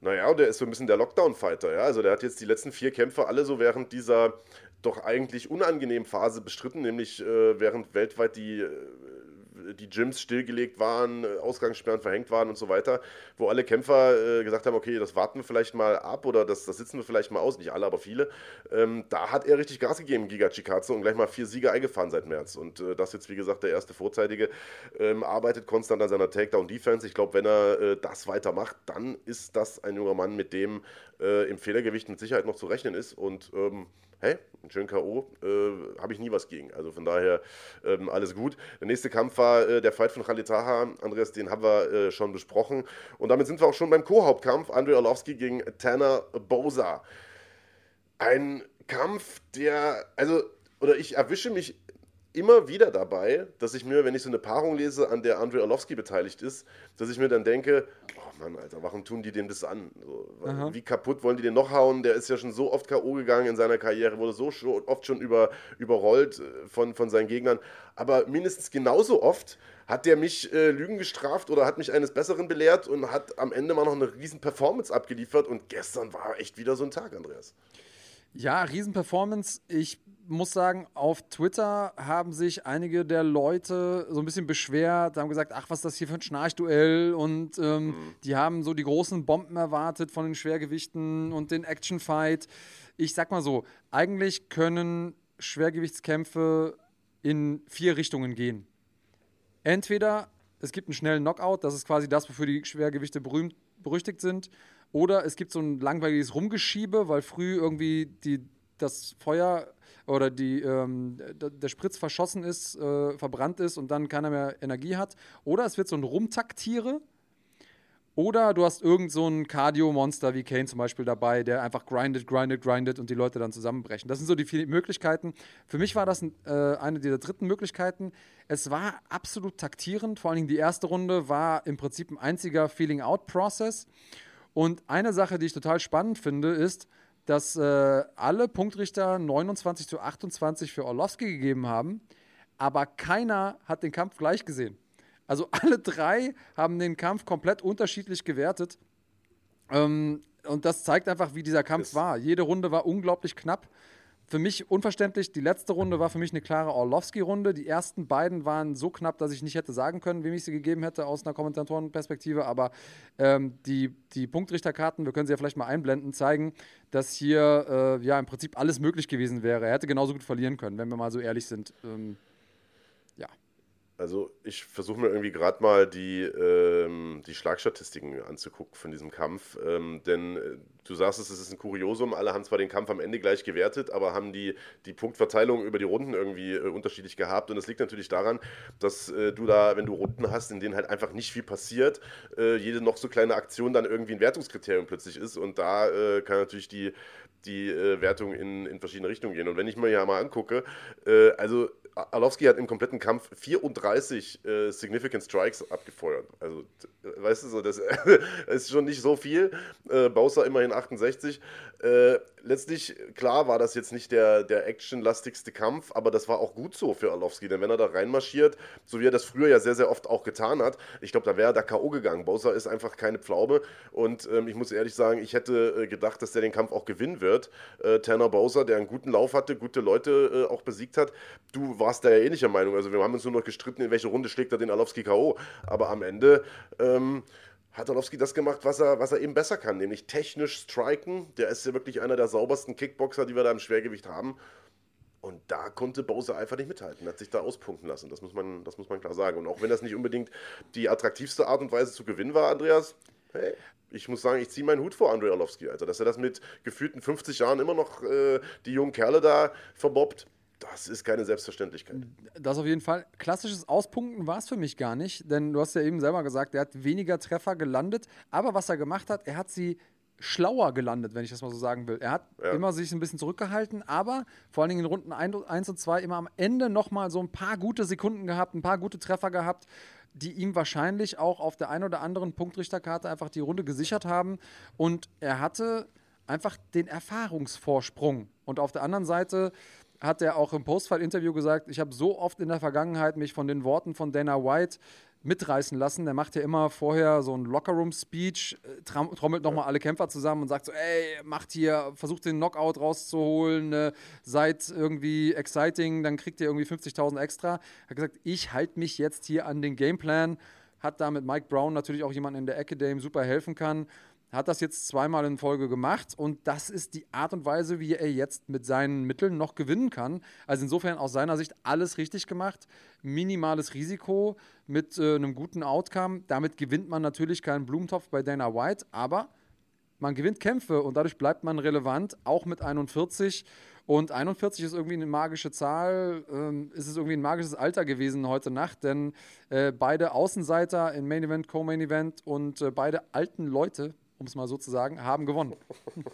[SPEAKER 1] Naja, und der ist so ein bisschen der Lockdown-Fighter, ja. Also der hat jetzt die letzten vier Kämpfe alle so während dieser doch eigentlich unangenehmen Phase bestritten, nämlich äh, während weltweit die äh, die Gyms stillgelegt waren, Ausgangssperren verhängt waren und so weiter, wo alle Kämpfer äh, gesagt haben, okay, das warten wir vielleicht mal ab oder das, das sitzen wir vielleicht mal aus, nicht alle, aber viele. Ähm, da hat er richtig Gas gegeben, Giga Chikatsu, und gleich mal vier Siege eingefahren seit März. Und äh, das jetzt, wie gesagt, der erste Vorzeitige, ähm, arbeitet konstant an seiner Takedown-Defense. Ich glaube, wenn er äh, das weitermacht, dann ist das ein junger Mann, mit dem äh, im Fehlergewicht mit Sicherheit noch zu rechnen ist und ähm, hey, schönen K.O. Äh, habe ich nie was gegen. Also von daher ähm, alles gut. Der nächste Kampf war äh, der Fight von Khalid Taha. Andreas, den haben wir äh, schon besprochen. Und damit sind wir auch schon beim Co-Hauptkampf. Andrei Orlovsky gegen Tanner Boza. Ein Kampf, der, also, oder ich erwische mich immer wieder dabei, dass ich mir, wenn ich so eine Paarung lese, an der Andrei Orlovsky beteiligt ist, dass ich mir dann denke, oh Mann, Alter, warum tun die dem das an? So, wie kaputt wollen die den noch hauen? Der ist ja schon so oft K.O. gegangen in seiner Karriere, wurde so oft schon über, überrollt äh, von, von seinen Gegnern. Aber mindestens genauso oft hat der mich äh, Lügen gestraft oder hat mich eines Besseren belehrt und hat am Ende mal noch eine riesen Performance abgeliefert. Und gestern war echt wieder so ein Tag, Andreas.
[SPEAKER 2] Ja, Riesenperformance. Ich muss sagen, auf Twitter haben sich einige der Leute so ein bisschen beschwert, haben gesagt, ach, was ist das hier für ein Schnarchduell und ähm, mhm. die haben so die großen Bomben erwartet von den Schwergewichten und den Actionfight. Ich sag mal so, eigentlich können Schwergewichtskämpfe in vier Richtungen gehen. Entweder es gibt einen schnellen Knockout, das ist quasi das, wofür die Schwergewichte berühmt, berüchtigt sind, oder es gibt so ein langweiliges Rumgeschiebe, weil früh irgendwie die, das Feuer oder die, ähm, der Spritz verschossen ist, äh, verbrannt ist und dann keiner mehr Energie hat. Oder es wird so ein Rumtaktiere. Oder du hast irgend so ein Cardio-Monster wie Kane zum Beispiel dabei, der einfach grindet, grindet, grindet und die Leute dann zusammenbrechen. Das sind so die vielen Möglichkeiten. Für mich war das äh, eine dieser dritten Möglichkeiten. Es war absolut taktierend. Vor allen Dingen die erste Runde war im Prinzip ein einziger Feeling-Out-Prozess. Und eine Sache, die ich total spannend finde, ist, dass äh, alle Punktrichter 29 zu 28 für Orlowski gegeben haben, aber keiner hat den Kampf gleich gesehen. Also alle drei haben den Kampf komplett unterschiedlich gewertet. Ähm, und das zeigt einfach, wie dieser Kampf das war. Jede Runde war unglaublich knapp für mich unverständlich. Die letzte Runde war für mich eine klare Orlowski-Runde. Die ersten beiden waren so knapp, dass ich nicht hätte sagen können, wem ich sie gegeben hätte aus einer Kommentatorenperspektive. Aber ähm, die, die Punktrichterkarten, wir können sie ja vielleicht mal einblenden, zeigen, dass hier äh, ja im Prinzip alles möglich gewesen wäre. Er hätte genauso gut verlieren können, wenn wir mal so ehrlich sind. Ähm.
[SPEAKER 1] Also ich versuche mir irgendwie gerade mal die, ähm, die Schlagstatistiken anzugucken von diesem Kampf. Ähm, denn äh, du sagst es, es ist ein Kuriosum. Alle haben zwar den Kampf am Ende gleich gewertet, aber haben die, die Punktverteilung über die Runden irgendwie äh, unterschiedlich gehabt. Und das liegt natürlich daran, dass äh, du da, wenn du Runden hast, in denen halt einfach nicht viel passiert, äh, jede noch so kleine Aktion dann irgendwie ein Wertungskriterium plötzlich ist. Und da äh, kann natürlich die, die äh, Wertung in, in verschiedene Richtungen gehen. Und wenn ich mir ja mal angucke, also Arlovski hat im kompletten Kampf 34 äh, Significant Strikes abgefeuert. Also, weißt du, so, das, ist schon nicht so viel. Äh, Bowser immerhin 68. Äh, letztlich, klar, war das jetzt nicht der, der actionlastigste Kampf, aber das war auch gut so für Arlovski, denn wenn er da reinmarschiert, so wie er das früher ja sehr, sehr oft auch getan hat, ich glaube, da wäre er da K.O. gegangen. Bowser ist einfach keine Pflaume und ähm, ich muss ehrlich sagen, ich hätte äh, gedacht, dass der den Kampf auch gewinnen wird. Äh, Tanner Bowser, der einen guten Lauf hatte, gute Leute äh, auch besiegt hat. Du warst da ja ähnlicher Meinung. Also wir haben uns nur noch gestritten, in welche Runde schlägt er den Arlovski K.O. Aber am Ende ähm, hat Arlovski das gemacht, was er, was er eben besser kann, nämlich technisch striken. Der ist ja wirklich einer der saubersten Kickboxer, die wir da im Schwergewicht haben. Und da konnte Bowser einfach nicht mithalten, hat sich da auspunkten lassen. Das muss, man, das muss man klar sagen. Und auch wenn das nicht unbedingt die attraktivste Art und Weise zu gewinnen war, Andreas, hey, ich muss sagen, ich ziehe meinen Hut vor Andrei Arlovski. Also, dass er das mit gefühlten 50 Jahren immer noch äh, die jungen Kerle da verbobbt, das ist keine Selbstverständlichkeit.
[SPEAKER 2] Das auf jeden Fall. Klassisches Auspunkten war es für mich gar nicht, denn du hast ja eben selber gesagt, er hat weniger Treffer gelandet, aber was er gemacht hat, er hat sie schlauer gelandet, wenn ich das mal so sagen will. Er hat ja. immer sich ein bisschen zurückgehalten, aber vor allen Dingen in Runden 1 und 2 immer am Ende nochmal so ein paar gute Sekunden gehabt, ein paar gute Treffer gehabt, die ihm wahrscheinlich auch auf der einen oder anderen Punktrichterkarte einfach die Runde gesichert haben. Und er hatte einfach den Erfahrungsvorsprung. Und auf der anderen Seite hat er auch im Postfight-Interview gesagt, ich habe so oft in der Vergangenheit mich von den Worten von Dana White mitreißen lassen. Der macht ja immer vorher so ein Lockerroom-Speech, äh, trommelt nochmal alle Kämpfer zusammen und sagt so, ey, macht hier, versucht den Knockout rauszuholen, äh, seid irgendwie exciting, dann kriegt ihr irgendwie 50.000 extra. Er hat gesagt, ich halte mich jetzt hier an den Gameplan. Hat da mit Mike Brown natürlich auch jemanden in der Ecke, der ihm super helfen kann hat das jetzt zweimal in Folge gemacht und das ist die Art und Weise, wie er jetzt mit seinen Mitteln noch gewinnen kann. Also insofern aus seiner Sicht alles richtig gemacht, minimales Risiko mit äh, einem guten Outcome. Damit gewinnt man natürlich keinen Blumentopf bei Dana White, aber man gewinnt Kämpfe und dadurch bleibt man relevant, auch mit 41. Und 41 ist irgendwie eine magische Zahl, ähm, ist es irgendwie ein magisches Alter gewesen heute Nacht, denn äh, beide Außenseiter in Main Event, Co-Main Event und äh, beide alten Leute um es mal so zu sagen, haben gewonnen.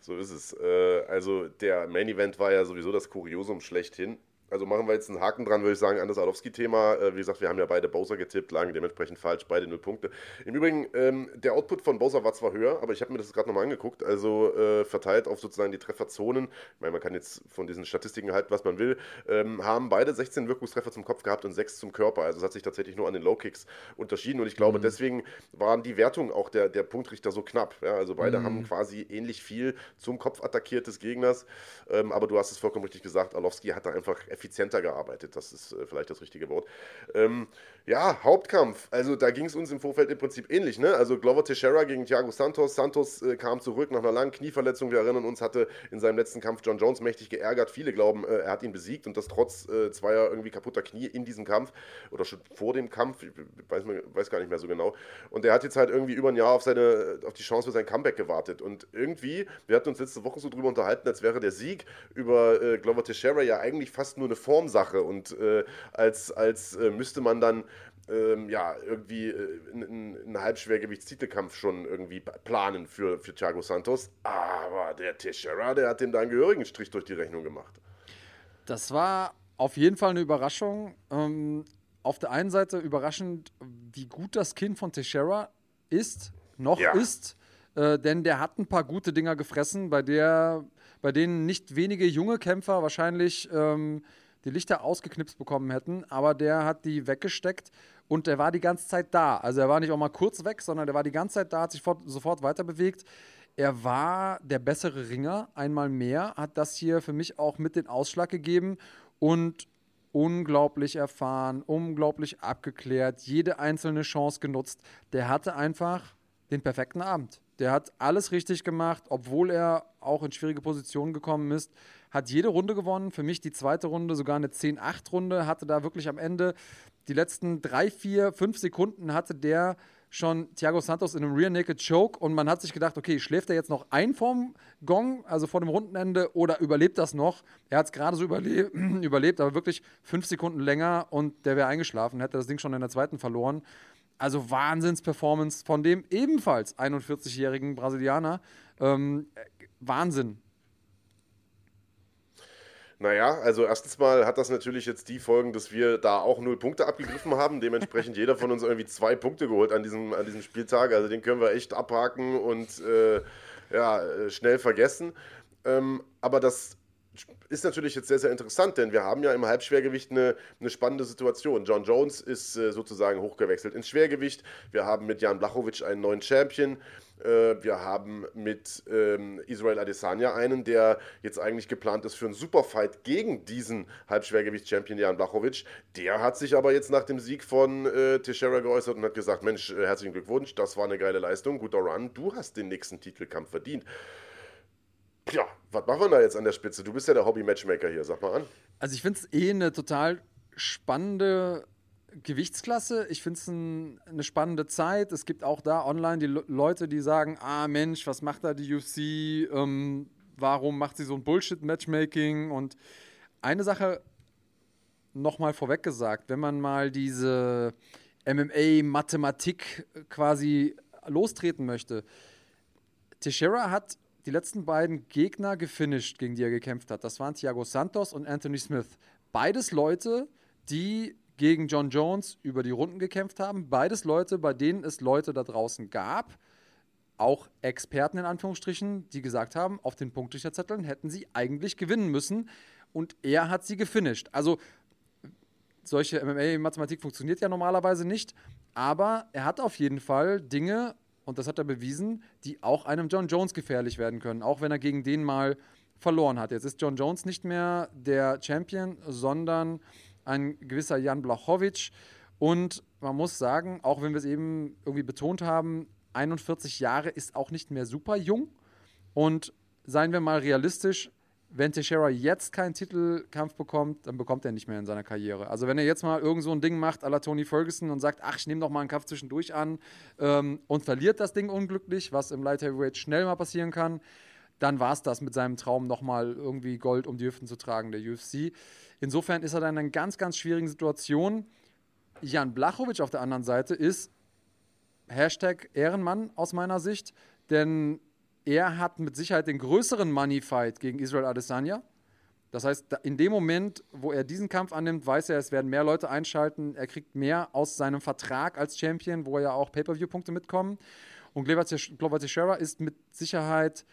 [SPEAKER 1] so ist es. Äh, also der Main Event war ja sowieso das Kuriosum schlechthin also machen wir jetzt einen Haken dran, würde ich sagen, an das Adowski-Thema. Äh, wie gesagt, wir haben ja beide Bowser getippt, lagen dementsprechend falsch, beide null Punkte. Im Übrigen, ähm, der Output von Bowser war zwar höher, aber ich habe mir das gerade nochmal angeguckt, also äh, verteilt auf sozusagen die Trefferzonen. Ich meine, man kann jetzt von diesen Statistiken halten, was man will. Ähm, haben beide 16 Wirkungstreffer zum Kopf gehabt und 6 zum Körper. Also es hat sich tatsächlich nur an den Low-Kicks unterschieden und ich glaube, mhm. deswegen waren die Wertungen auch der, der Punktrichter so knapp. Ja, also beide mhm. haben quasi ähnlich viel zum Kopf attackiert des Gegners. Ähm, aber du hast es vollkommen richtig gesagt, Arlovski hat da einfach effizienter gearbeitet. Das ist äh, vielleicht das richtige Wort. Ähm, ja, Hauptkampf. Also da ging es uns im Vorfeld im Prinzip ähnlich. Ne? Also Glover Teixeira gegen Thiago Santos. Santos äh, kam zurück nach einer langen Knieverletzung. Wir erinnern uns, hatte in seinem letzten Kampf John Jones mächtig geärgert. Viele glauben, äh, er hat ihn besiegt und das trotz äh, zweier irgendwie kaputter Knie in diesem Kampf oder schon vor dem Kampf. Ich weiß, weiß gar nicht mehr so genau. Und er hat jetzt halt irgendwie über ein Jahr auf, seine, auf die Chance für sein Comeback gewartet. Und irgendwie, wir hatten uns letzte Woche so drüber unterhalten, als wäre der Sieg über äh, Glover Teixeira ja eigentlich fast nur eine Formsache und äh, als, als äh, müsste man dann ähm, ja, irgendwie äh, einen Halbschwergewichtstitelkampf schon irgendwie planen für, für Thiago Santos. Aber der Teixeira, der hat dem da einen gehörigen Strich durch die Rechnung gemacht.
[SPEAKER 2] Das war auf jeden Fall eine Überraschung. Ähm, auf der einen Seite überraschend, wie gut das Kind von Teixeira ist, noch ja. ist. Äh, denn der hat ein paar gute Dinger gefressen, bei, der, bei denen nicht wenige junge Kämpfer wahrscheinlich ähm, die Lichter ausgeknipst bekommen hätten. Aber der hat die weggesteckt und der war die ganze Zeit da. Also er war nicht auch mal kurz weg, sondern der war die ganze Zeit da, hat sich fort, sofort weiter bewegt. Er war der bessere Ringer, einmal mehr, hat das hier für mich auch mit den Ausschlag gegeben und unglaublich erfahren, unglaublich abgeklärt, jede einzelne Chance genutzt. Der hatte einfach den perfekten Abend. Der hat alles richtig gemacht, obwohl er auch in schwierige Positionen gekommen ist. Hat jede Runde gewonnen. Für mich die zweite Runde, sogar eine 10-8-Runde. Hatte da wirklich am Ende die letzten drei, vier, fünf Sekunden hatte der schon Thiago Santos in einem Rear Naked Choke und man hat sich gedacht, okay, schläft er jetzt noch ein vorm Gong, also vor dem Rundenende, oder überlebt das noch? Er hat es gerade so überle überlebt, aber wirklich fünf Sekunden länger und der wäre eingeschlafen, hätte das Ding schon in der zweiten verloren. Also Wahnsinns-Performance von dem ebenfalls 41-jährigen Brasilianer. Ähm, Wahnsinn.
[SPEAKER 1] Naja, also erstens mal hat das natürlich jetzt die Folgen, dass wir da auch null Punkte abgegriffen haben. Dementsprechend jeder von uns irgendwie zwei Punkte geholt an diesem, an diesem Spieltag. Also den können wir echt abhaken und äh, ja, äh, schnell vergessen. Ähm, aber das ist natürlich jetzt sehr, sehr interessant, denn wir haben ja im Halbschwergewicht eine, eine spannende Situation. John Jones ist äh, sozusagen hochgewechselt ins Schwergewicht. Wir haben mit Jan Blachowicz einen neuen Champion. Äh, wir haben mit ähm, Israel Adesanya einen, der jetzt eigentlich geplant ist für einen Superfight gegen diesen Halbschwergewicht-Champion Jan Blachowicz. Der hat sich aber jetzt nach dem Sieg von äh, Teixeira geäußert und hat gesagt, Mensch, äh, herzlichen Glückwunsch, das war eine geile Leistung, guter Run, du hast den nächsten Titelkampf verdient. Ja, was machen wir da jetzt an der Spitze? Du bist ja der Hobby-Matchmaker hier, sag mal an.
[SPEAKER 2] Also ich finde es eh eine total spannende Gewichtsklasse. Ich finde es ein, eine spannende Zeit. Es gibt auch da online die Le Leute, die sagen, ah Mensch, was macht da die UFC? Ähm, warum macht sie so ein Bullshit-Matchmaking? Und eine Sache nochmal vorweg gesagt, wenn man mal diese MMA-Mathematik quasi lostreten möchte. Teixeira hat die letzten beiden Gegner gefinisht, gegen die er gekämpft hat. Das waren Thiago Santos und Anthony Smith. Beides Leute, die gegen John Jones über die Runden gekämpft haben. Beides Leute, bei denen es Leute da draußen gab, auch Experten in Anführungsstrichen, die gesagt haben, auf den Punktrichterzetteln hätten sie eigentlich gewinnen müssen. Und er hat sie gefinisht. Also solche MMA-Mathematik funktioniert ja normalerweise nicht, aber er hat auf jeden Fall Dinge und das hat er bewiesen, die auch einem John Jones gefährlich werden können, auch wenn er gegen den mal verloren hat. Jetzt ist John Jones nicht mehr der Champion, sondern ein gewisser Jan Blachowicz. Und man muss sagen, auch wenn wir es eben irgendwie betont haben, 41 Jahre ist auch nicht mehr super jung. Und seien wir mal realistisch, wenn Teixeira jetzt keinen Titelkampf bekommt, dann bekommt er nicht mehr in seiner Karriere. Also wenn er jetzt mal irgend so ein Ding macht à la Tony Ferguson und sagt, ach, ich nehme doch mal einen Kampf zwischendurch an ähm, und verliert das Ding unglücklich, was im Light Heavyweight schnell mal passieren kann, dann war es das mit seinem Traum, nochmal irgendwie Gold um die Hüften zu tragen, der UFC. Insofern ist er dann in einer ganz, ganz schwierigen Situation. Jan Blachowicz auf der anderen Seite ist Hashtag Ehrenmann aus meiner Sicht, denn er hat mit Sicherheit den größeren Money-Fight gegen Israel Adesanya. Das heißt, in dem Moment, wo er diesen Kampf annimmt, weiß er, es werden mehr Leute einschalten. Er kriegt mehr aus seinem Vertrag als Champion, wo ja auch Pay-Per-View-Punkte mitkommen. Und Glover Teixeira ist mit Sicherheit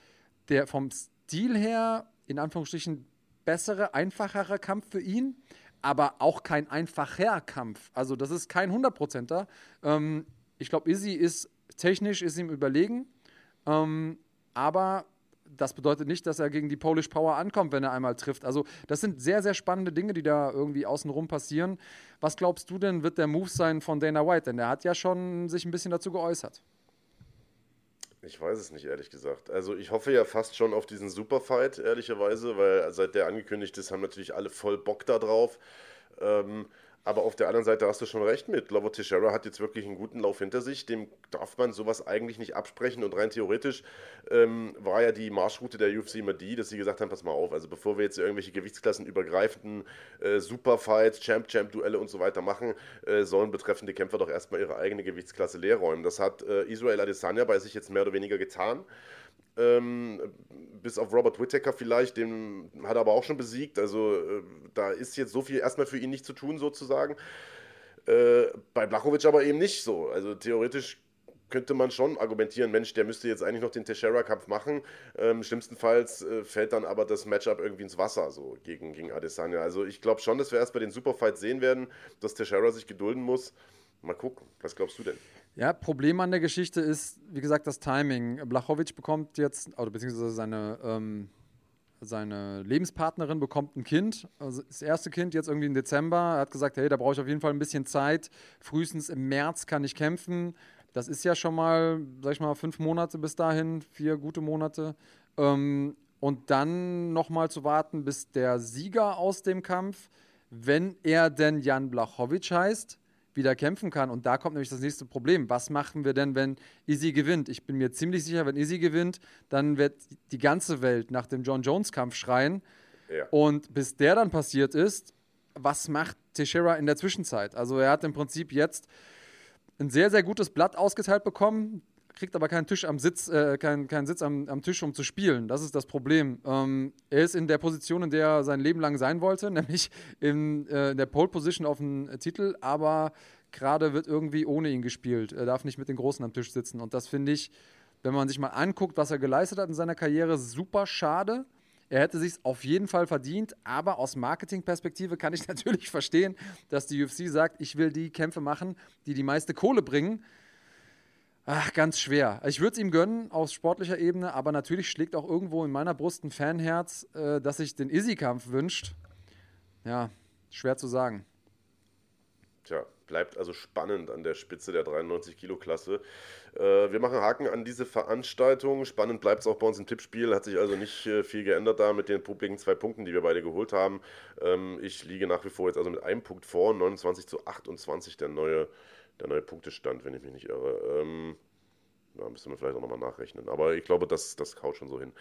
[SPEAKER 2] der vom Stil her, in Anführungsstrichen, bessere, einfachere Kampf für ihn, aber auch kein einfacher Kampf. Also, das ist kein 100%er. Ähm, ich glaube, Izzy ist technisch ist ihm überlegen. Ähm, aber das bedeutet nicht, dass er gegen die Polish Power ankommt, wenn er einmal trifft. Also, das sind sehr, sehr spannende Dinge, die da irgendwie außenrum passieren. Was glaubst du denn, wird der Move sein von Dana White? Denn er hat ja schon sich ein bisschen dazu geäußert.
[SPEAKER 1] Ich weiß es nicht, ehrlich gesagt. Also, ich hoffe ja fast schon auf diesen Superfight, ehrlicherweise, weil seit der angekündigt ist, haben natürlich alle voll Bock da drauf. Ähm, aber auf der anderen Seite hast du schon recht mit. Glover Teixeira hat jetzt wirklich einen guten Lauf hinter sich. Dem darf man sowas eigentlich nicht absprechen. Und rein theoretisch ähm, war ja die Marschroute der UFC immer die, dass sie gesagt haben: Pass mal auf, also bevor wir jetzt irgendwelche Gewichtsklassen übergreifenden äh, Superfights, Champ-Champ-Duelle und so weiter machen, äh, sollen betreffende Kämpfer doch erstmal ihre eigene Gewichtsklasse leer räumen. Das hat äh, Israel Adesanya bei sich jetzt mehr oder weniger getan. Ähm, bis auf Robert Whittaker vielleicht, den hat er aber auch schon besiegt. Also äh, da ist jetzt so viel erstmal für ihn nicht zu tun, sozusagen. Äh, bei Blachowicz aber eben nicht so. Also theoretisch könnte man schon argumentieren, Mensch, der müsste jetzt eigentlich noch den Teixeira-Kampf machen. Ähm, schlimmstenfalls äh, fällt dann aber das Matchup irgendwie ins Wasser, so gegen, gegen Adesanya. Also ich glaube schon, dass wir erst bei den Superfights sehen werden, dass Teixeira sich gedulden muss. Mal gucken, was glaubst du denn?
[SPEAKER 2] Ja, Problem an der Geschichte ist, wie gesagt, das Timing. Blachowicz bekommt jetzt, oder beziehungsweise seine, ähm, seine Lebenspartnerin bekommt ein Kind, also das erste Kind jetzt irgendwie im Dezember. Er hat gesagt, hey, da brauche ich auf jeden Fall ein bisschen Zeit. Frühestens im März kann ich kämpfen. Das ist ja schon mal, sag ich mal, fünf Monate bis dahin, vier gute Monate. Ähm, und dann nochmal zu warten, bis der Sieger aus dem Kampf, wenn er denn Jan Blachowicz heißt, wieder kämpfen kann. Und da kommt nämlich das nächste Problem. Was machen wir denn, wenn Izzy gewinnt? Ich bin mir ziemlich sicher, wenn Izzy gewinnt, dann wird die ganze Welt nach dem John Jones-Kampf schreien. Ja. Und bis der dann passiert ist, was macht Teixeira in der Zwischenzeit? Also er hat im Prinzip jetzt ein sehr, sehr gutes Blatt ausgeteilt bekommen, kriegt aber keinen Tisch am Sitz, äh, keinen, keinen Sitz am, am Tisch, um zu spielen. Das ist das Problem. Ähm, er ist in der Position, in der er sein Leben lang sein wollte, nämlich in, äh, in der Pole Position auf dem Titel, aber gerade wird irgendwie ohne ihn gespielt. Er darf nicht mit den Großen am Tisch sitzen. Und das finde ich, wenn man sich mal anguckt, was er geleistet hat in seiner Karriere, super schade. Er hätte sich auf jeden Fall verdient, aber aus Marketingperspektive kann ich natürlich verstehen, dass die UFC sagt, ich will die Kämpfe machen, die die meiste Kohle bringen. Ach, ganz schwer. Ich würde es ihm gönnen aus sportlicher Ebene, aber natürlich schlägt auch irgendwo in meiner Brust ein Fanherz, äh, dass sich den Izzy-Kampf wünscht. Ja, schwer zu sagen.
[SPEAKER 1] Tja, bleibt also spannend an der Spitze der 93-Kilo-Klasse. Äh, wir machen Haken an diese Veranstaltung. Spannend bleibt es auch bei uns im Tippspiel. Hat sich also nicht äh, viel geändert da mit den publiken zwei Punkten, die wir beide geholt haben. Ähm, ich liege nach wie vor jetzt also mit einem Punkt vor, 29 zu 28 der neue, der neue Punktestand, wenn ich mich nicht irre. Ähm, da müssen wir vielleicht auch nochmal nachrechnen. Aber ich glaube, das, das kaut schon so hin.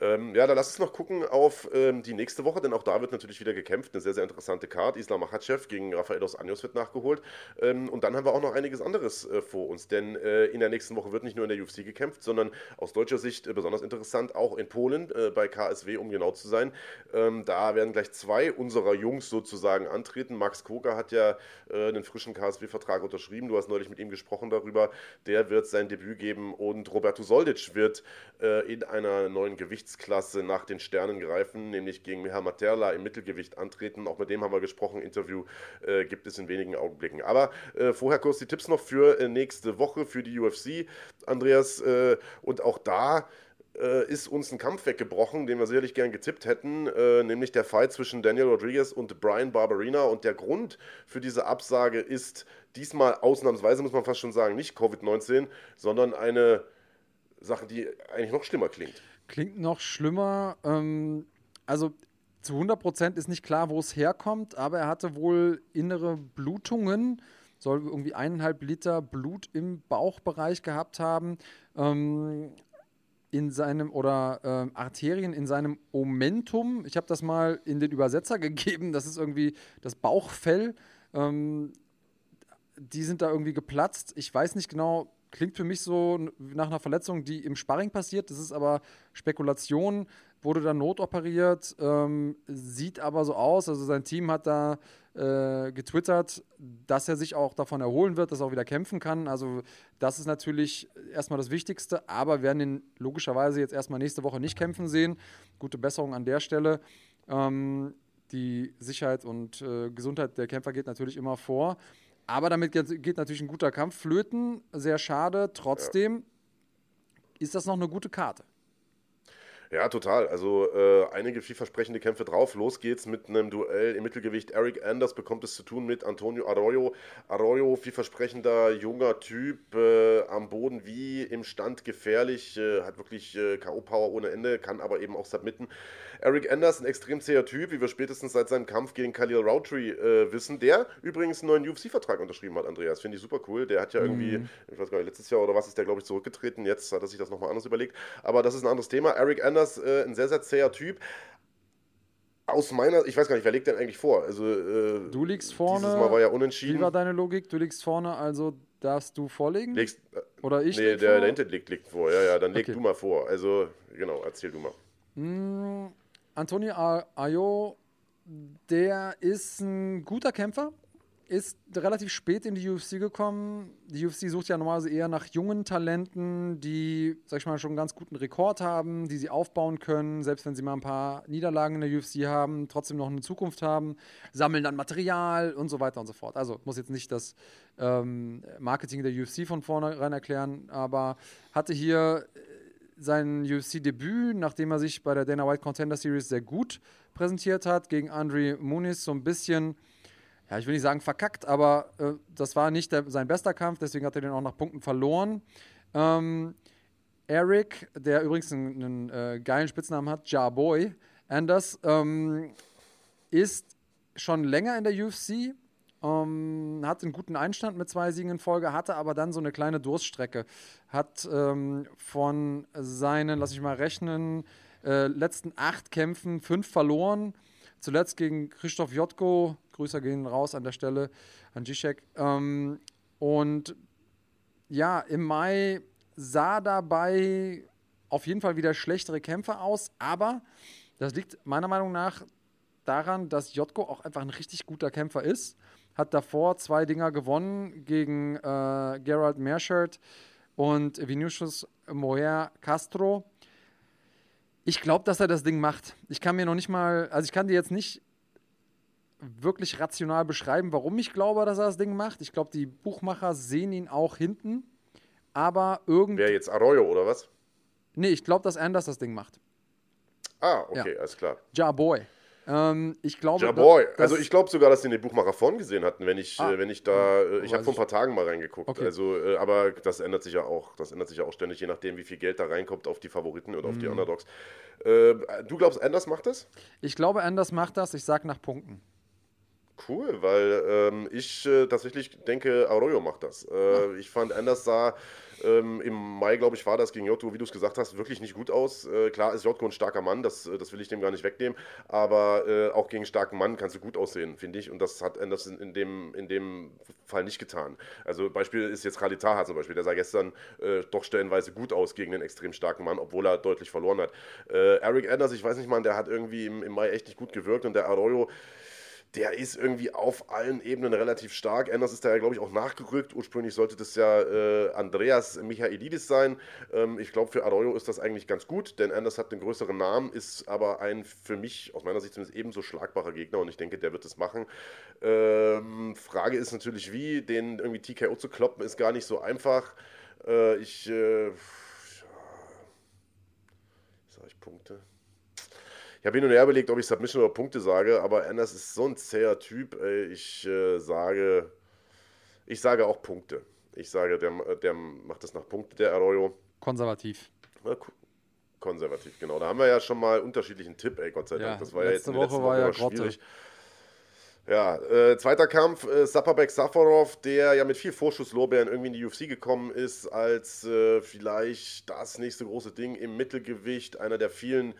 [SPEAKER 1] Ähm, ja, dann lass uns noch gucken auf ähm, die nächste Woche, denn auch da wird natürlich wieder gekämpft. Eine sehr, sehr interessante Card. Islam Makhachev gegen Rafael dos Anjos wird nachgeholt. Ähm, und dann haben wir auch noch einiges anderes äh, vor uns, denn äh, in der nächsten Woche wird nicht nur in der UFC gekämpft, sondern aus deutscher Sicht äh, besonders interessant auch in Polen äh, bei KSW, um genau zu sein. Ähm, da werden gleich zwei unserer Jungs sozusagen antreten. Max Koga hat ja äh, einen frischen KSW-Vertrag unterschrieben. Du hast neulich mit ihm gesprochen darüber. Der wird sein Debüt geben und Roberto Soldic wird äh, in einer neuen Gewichtsklasse nach den Sternen greifen, nämlich gegen Miha Materla im Mittelgewicht antreten. Auch mit dem haben wir gesprochen. Interview äh, gibt es in wenigen Augenblicken. Aber äh, vorher kurz die Tipps noch für äh, nächste Woche für die UFC, Andreas. Äh, und auch da äh, ist uns ein Kampf weggebrochen, den wir sicherlich gern getippt hätten, äh, nämlich der Fight zwischen Daniel Rodriguez und Brian Barberina. Und der Grund für diese Absage ist diesmal ausnahmsweise, muss man fast schon sagen, nicht Covid-19, sondern eine Sache, die eigentlich noch schlimmer klingt.
[SPEAKER 2] Klingt noch schlimmer. Ähm, also zu 100% ist nicht klar, wo es herkommt, aber er hatte wohl innere Blutungen, soll irgendwie eineinhalb Liter Blut im Bauchbereich gehabt haben. Ähm, in seinem oder ähm, Arterien in seinem Omentum. Ich habe das mal in den Übersetzer gegeben. Das ist irgendwie das Bauchfell. Ähm, die sind da irgendwie geplatzt. Ich weiß nicht genau, klingt für mich so nach einer Verletzung, die im Sparring passiert. Das ist aber Spekulation. Wurde dann notoperiert, ähm, sieht aber so aus. Also sein Team hat da äh, getwittert, dass er sich auch davon erholen wird, dass er auch wieder kämpfen kann. Also das ist natürlich erstmal das Wichtigste. Aber wir werden ihn logischerweise jetzt erstmal nächste Woche nicht kämpfen sehen. Gute Besserung an der Stelle. Ähm, die Sicherheit und äh, Gesundheit der Kämpfer geht natürlich immer vor. Aber damit geht natürlich ein guter Kampf flöten. Sehr schade. Trotzdem ist das noch eine gute Karte.
[SPEAKER 1] Ja, total. Also äh, einige vielversprechende Kämpfe drauf. Los geht's mit einem Duell im Mittelgewicht. Eric Anders bekommt es zu tun mit Antonio Arroyo. Arroyo, vielversprechender junger Typ, äh, am Boden wie im Stand gefährlich, äh, hat wirklich äh, K.O.-Power ohne Ende, kann aber eben auch submitten. Eric Anders, ein extrem zäher Typ, wie wir spätestens seit seinem Kampf gegen Khalil Roundtree äh, wissen, der übrigens einen neuen UFC-Vertrag unterschrieben hat, Andreas. Finde ich super cool. Der hat ja irgendwie, mhm. ich weiß gar nicht, letztes Jahr oder was ist der, glaube ich, zurückgetreten. Jetzt hat er sich das nochmal anders überlegt. Aber das ist ein anderes Thema. Eric Anders, äh, ein sehr, sehr zäher Typ aus meiner, ich weiß gar nicht, wer legt denn eigentlich vor? Also,
[SPEAKER 2] äh, du liegst vorne.
[SPEAKER 1] Dieses Mal war ja unentschieden.
[SPEAKER 2] Wie war deine Logik? Du liegst vorne, also darfst du vorlegen?
[SPEAKER 1] Legst,
[SPEAKER 2] äh, Oder ich?
[SPEAKER 1] Nee, der, der hinten liegt, liegt vor. Ja, ja, dann leg okay. du mal vor. Also, genau, erzähl du mal.
[SPEAKER 2] Mm, Antonio Ayo, der ist ein guter Kämpfer, ist relativ spät in die UFC gekommen. Die UFC sucht ja normalerweise eher nach jungen Talenten, die, sag ich mal, schon einen ganz guten Rekord haben, die sie aufbauen können, selbst wenn sie mal ein paar Niederlagen in der UFC haben, trotzdem noch eine Zukunft haben, sammeln dann Material und so weiter und so fort. Also muss jetzt nicht das ähm, Marketing der UFC von vornherein erklären, aber hatte hier sein UFC-Debüt, nachdem er sich bei der Dana White Contender Series sehr gut präsentiert hat, gegen Andre Muniz so ein bisschen ja, ich will nicht sagen verkackt, aber äh, das war nicht der, sein bester Kampf, deswegen hat er den auch nach Punkten verloren. Ähm, Eric, der übrigens einen, einen äh, geilen Spitznamen hat, Jarboy Anders, ähm, ist schon länger in der UFC, ähm, hat einen guten Einstand mit zwei Siegen in Folge, hatte aber dann so eine kleine Durststrecke. Hat ähm, von seinen, lass ich mal rechnen, äh, letzten acht Kämpfen fünf verloren. Zuletzt gegen Christoph Jotko. Grüße gehen raus an der Stelle an Zizek. Ähm, und ja, im Mai sah dabei auf jeden Fall wieder schlechtere Kämpfe aus, aber das liegt meiner Meinung nach daran, dass Jotko auch einfach ein richtig guter Kämpfer ist. Hat davor zwei Dinger gewonnen gegen äh, Gerald Mershirt und Vinicius Moer Castro. Ich glaube, dass er das Ding macht. Ich kann mir noch nicht mal, also ich kann dir jetzt nicht wirklich rational beschreiben, warum ich glaube, dass er das Ding macht. Ich glaube, die Buchmacher sehen ihn auch hinten. Aber irgendwie.
[SPEAKER 1] Wer jetzt Arroyo oder was?
[SPEAKER 2] Nee, ich glaube, dass Anders das Ding macht.
[SPEAKER 1] Ah, okay, ja. alles klar.
[SPEAKER 2] Ja, Boy. Ähm, ich glaube.
[SPEAKER 1] Ja, boy. Also ich glaube sogar, dass sie den Buchmacher vorn gesehen hatten, wenn ich, ah. äh, wenn ich da. Äh, ich habe vor ein paar Tagen mal reingeguckt. Okay. Also, äh, aber das ändert sich ja auch. Das ändert sich ja auch ständig, je nachdem, wie viel Geld da reinkommt auf die Favoriten oder auf die mhm. Underdogs. Äh, du glaubst, Anders macht das?
[SPEAKER 2] Ich glaube, Anders macht das. Ich sag nach Punkten.
[SPEAKER 1] Cool, weil ähm, ich äh, tatsächlich denke, Arroyo macht das. Äh, ich fand, Anders sah ähm, Im Mai, glaube ich, war das gegen Jotko, wie du es gesagt hast, wirklich nicht gut aus. Äh, klar ist Jotko ein starker Mann, das, äh, das will ich dem gar nicht wegnehmen, aber äh, auch gegen starken Mann kannst du gut aussehen, finde ich. Und das hat Anderson in dem, in dem Fall nicht getan. Also Beispiel ist jetzt Khalid Taha zum Beispiel, der sah gestern äh, doch stellenweise gut aus gegen den extrem starken Mann, obwohl er deutlich verloren hat. Äh, Eric Anders, ich weiß nicht, Mann, der hat irgendwie im, im Mai echt nicht gut gewirkt und der Arroyo, der ist irgendwie auf allen Ebenen relativ stark. Anders ist da ja, glaube ich, auch nachgerückt. Ursprünglich sollte das ja äh, Andreas Michaelidis sein. Ähm, ich glaube, für Arroyo ist das eigentlich ganz gut, denn Anders hat einen größeren Namen, ist aber ein für mich aus meiner Sicht zumindest ebenso schlagbarer Gegner und ich denke, der wird es machen. Ähm, Frage ist natürlich, wie, den irgendwie TKO zu kloppen, ist gar nicht so einfach. Äh, ich, äh, ich Punkte. Ich habe hin und her überlegt, ob ich Submission oder Punkte sage, aber Anders ist so ein zäher Typ. Ey, ich äh, sage, ich sage auch Punkte. Ich sage, der, der macht das nach Punkte, der Arroyo.
[SPEAKER 2] Konservativ.
[SPEAKER 1] Ja, konservativ, genau. Da haben wir ja schon mal unterschiedlichen Tipp, ey, Gott sei Dank.
[SPEAKER 2] Ja, das war ja jetzt in der Woche, Woche war ja schwierig.
[SPEAKER 1] Ja, äh, zweiter Kampf, äh, Sapabek Safarov, der ja mit viel Vorschusslorbeeren irgendwie in die UFC gekommen ist, als äh, vielleicht das nächste große Ding im Mittelgewicht, einer der vielen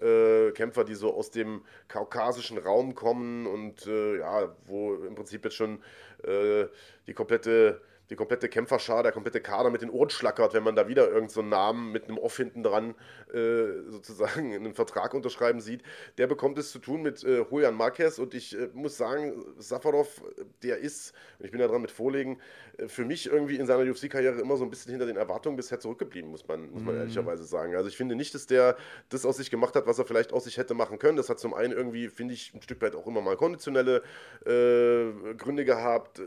[SPEAKER 1] äh, Kämpfer, die so aus dem kaukasischen Raum kommen und äh, ja, wo im Prinzip jetzt schon äh, die komplette die komplette Kämpferschar, der komplette Kader mit den Ohren schlackert, wenn man da wieder irgendeinen so Namen mit einem Off hinten dran äh, sozusagen einen Vertrag unterschreiben sieht. Der bekommt es zu tun mit äh, Julian Marquez und ich äh, muss sagen, Safarov, der ist, und ich bin da dran mit Vorlegen, äh, für mich irgendwie in seiner UFC-Karriere immer so ein bisschen hinter den Erwartungen bisher zurückgeblieben, muss man, muss man mhm. ehrlicherweise sagen. Also ich finde nicht, dass der das aus sich gemacht hat, was er vielleicht aus sich hätte machen können. Das hat zum einen irgendwie, finde ich, ein Stück weit auch immer mal konditionelle äh, Gründe gehabt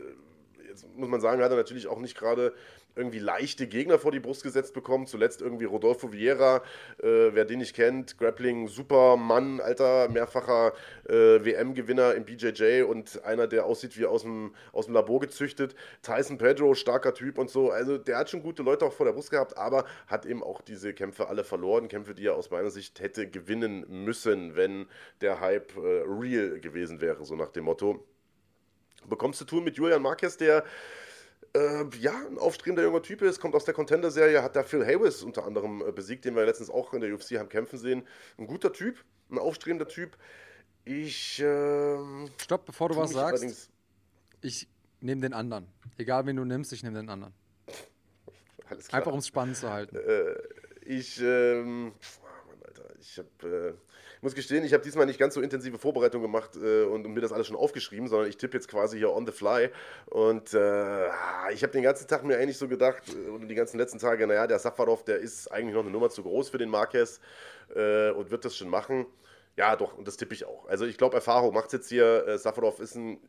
[SPEAKER 1] jetzt muss man sagen, hat er natürlich auch nicht gerade irgendwie leichte Gegner vor die Brust gesetzt bekommen. Zuletzt irgendwie Rodolfo Vieira, äh, wer den nicht kennt, Grappling, super Mann, alter, mehrfacher äh, WM-Gewinner im BJJ und einer, der aussieht wie aus dem, aus dem Labor gezüchtet. Tyson Pedro, starker Typ und so. Also der hat schon gute Leute auch vor der Brust gehabt, aber hat eben auch diese Kämpfe alle verloren. Kämpfe, die er aus meiner Sicht hätte gewinnen müssen, wenn der Hype äh, real gewesen wäre, so nach dem Motto bekommst du tun mit Julian Marquez, der äh, ja, ein aufstrebender junger Typ ist, kommt aus der Contender-Serie, hat da Phil Hayes unter anderem äh, besiegt, den wir letztens auch in der UFC haben kämpfen sehen. Ein guter Typ, ein aufstrebender Typ. Ich. Äh,
[SPEAKER 2] Stopp, bevor du was sagst. Ich nehme den anderen. Egal, wen du nimmst, ich nehme den anderen. Alles klar. Einfach um es spannend zu halten.
[SPEAKER 1] Äh, ich. Ähm, oh Mann, Alter, ich habe. Äh, muss gestehen, ich habe diesmal nicht ganz so intensive Vorbereitung gemacht äh, und, und, mir das alles schon aufgeschrieben, sondern ich tippe jetzt quasi hier on the fly. Und äh, ich habe den ganzen Tag mir eigentlich so gedacht, äh, und die ganzen letzten Tage, naja, der Safarov, der ist eigentlich noch eine Nummer zu groß für den Marquez äh, und wird das schon machen. Ja, doch, und das tippe ich auch. Also ich glaube, Erfahrung macht es jetzt hier. Äh, Safarov ist ein,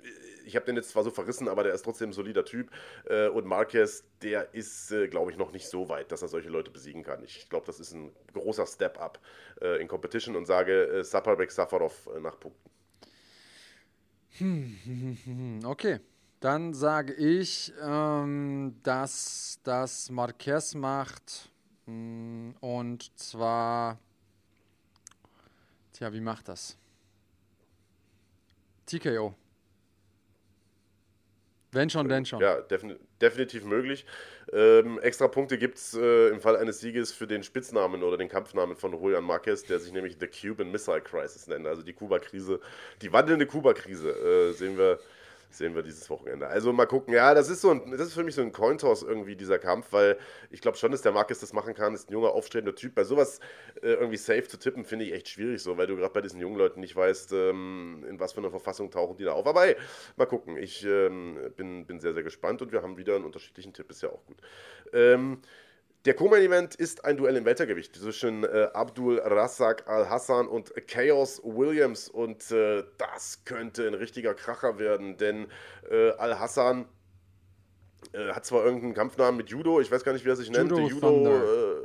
[SPEAKER 1] ich habe den jetzt zwar so verrissen, aber der ist trotzdem ein solider Typ. Äh, und Marquez, der ist, äh, glaube ich, noch nicht so weit, dass er solche Leute besiegen kann. Ich glaube, das ist ein großer Step-up äh, in Competition und sage äh, Saparbeck Safarov äh, nach Punkten.
[SPEAKER 2] Hm, okay. Dann sage ich, ähm, dass das Marquez macht. Hm, und zwar. Tja, wie macht das? TKO. Wenn schon, denn schon.
[SPEAKER 1] Ja, defin definitiv möglich. Ähm, extra Punkte gibt es äh, im Fall eines Sieges für den Spitznamen oder den Kampfnamen von Julian Marquez, der sich nämlich The Cuban Missile Crisis nennt. Also die Kuba-Krise, die wandelnde Kuba-Krise äh, sehen wir sehen wir dieses Wochenende. Also mal gucken. Ja, das ist so ein, das ist für mich so ein Cointoss irgendwie, dieser Kampf, weil ich glaube schon, dass der Marcus das machen kann. Ist ein junger, aufstrebender Typ. Bei sowas äh, irgendwie safe zu tippen, finde ich echt schwierig so, weil du gerade bei diesen jungen Leuten nicht weißt, ähm, in was für einer Verfassung tauchen die da auf. Aber hey, mal gucken. Ich ähm, bin, bin sehr, sehr gespannt und wir haben wieder einen unterschiedlichen Tipp. Ist ja auch gut. Ähm, der Co-Main-Event ist ein Duell im Weltergewicht zwischen äh, Abdul Razak Al-Hassan und Chaos Williams. Und äh, das könnte ein richtiger Kracher werden, denn äh, Al-Hassan äh, hat zwar irgendeinen Kampfnamen mit Judo, ich weiß gar nicht, wie er sich Judo nennt, Judo,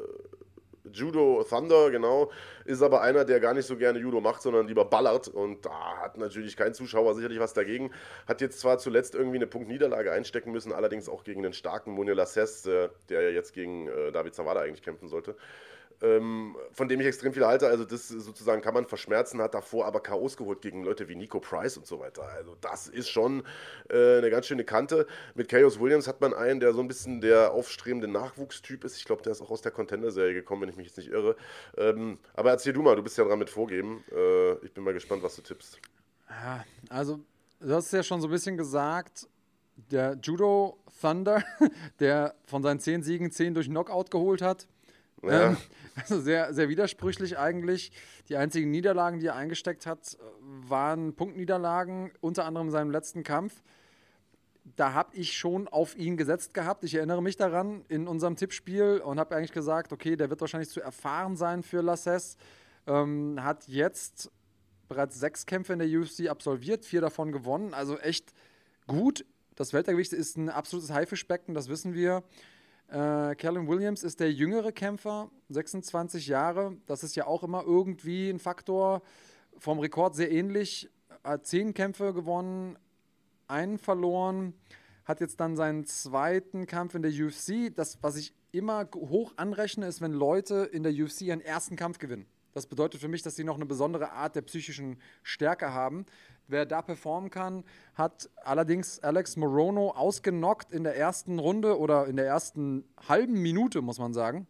[SPEAKER 1] Judo Thunder, genau, ist aber einer, der gar nicht so gerne Judo macht, sondern lieber ballert und da hat natürlich kein Zuschauer sicherlich was dagegen. Hat jetzt zwar zuletzt irgendwie eine Punktniederlage einstecken müssen, allerdings auch gegen den starken Munir Lasses, äh, der ja jetzt gegen äh, David Zawada eigentlich kämpfen sollte ähm, von dem ich extrem viel halte. Also das sozusagen kann man verschmerzen, hat davor aber K.O.s geholt gegen Leute wie Nico Price und so weiter. Also das ist schon äh, eine ganz schöne Kante. Mit Chaos Williams hat man einen, der so ein bisschen der aufstrebende Nachwuchstyp ist. Ich glaube, der ist auch aus der Contender-Serie gekommen, wenn ich mich jetzt nicht irre. Ähm, aber erzähl du mal, du bist ja dran mit Vorgeben. Äh, ich bin mal gespannt, was du tippst.
[SPEAKER 2] Also du hast es ja schon so ein bisschen gesagt, der Judo Thunder, der von seinen zehn Siegen zehn durch Knockout geholt hat, ja. Ähm, also sehr, sehr widersprüchlich eigentlich. Die einzigen Niederlagen, die er eingesteckt hat, waren Punktniederlagen, unter anderem in seinem letzten Kampf. Da habe ich schon auf ihn gesetzt gehabt. Ich erinnere mich daran in unserem Tippspiel und habe eigentlich gesagt, okay, der wird wahrscheinlich zu erfahren sein für Lasses. Ähm, hat jetzt bereits sechs Kämpfe in der UFC absolviert, vier davon gewonnen. Also echt gut. Das Weltergewicht ist ein absolutes Haifischbecken, das wissen wir. Äh, Callum Williams ist der jüngere Kämpfer, 26 Jahre. Das ist ja auch immer irgendwie ein Faktor. Vom Rekord sehr ähnlich. Hat zehn Kämpfe gewonnen, einen verloren. Hat jetzt dann seinen zweiten Kampf in der UFC. Das, was ich immer hoch anrechne, ist, wenn Leute in der UFC ihren ersten Kampf gewinnen. Das bedeutet für mich, dass sie noch eine besondere Art der psychischen Stärke haben. Wer da performen kann, hat allerdings Alex Morono ausgenockt in der ersten Runde oder in der ersten halben Minute, muss man sagen.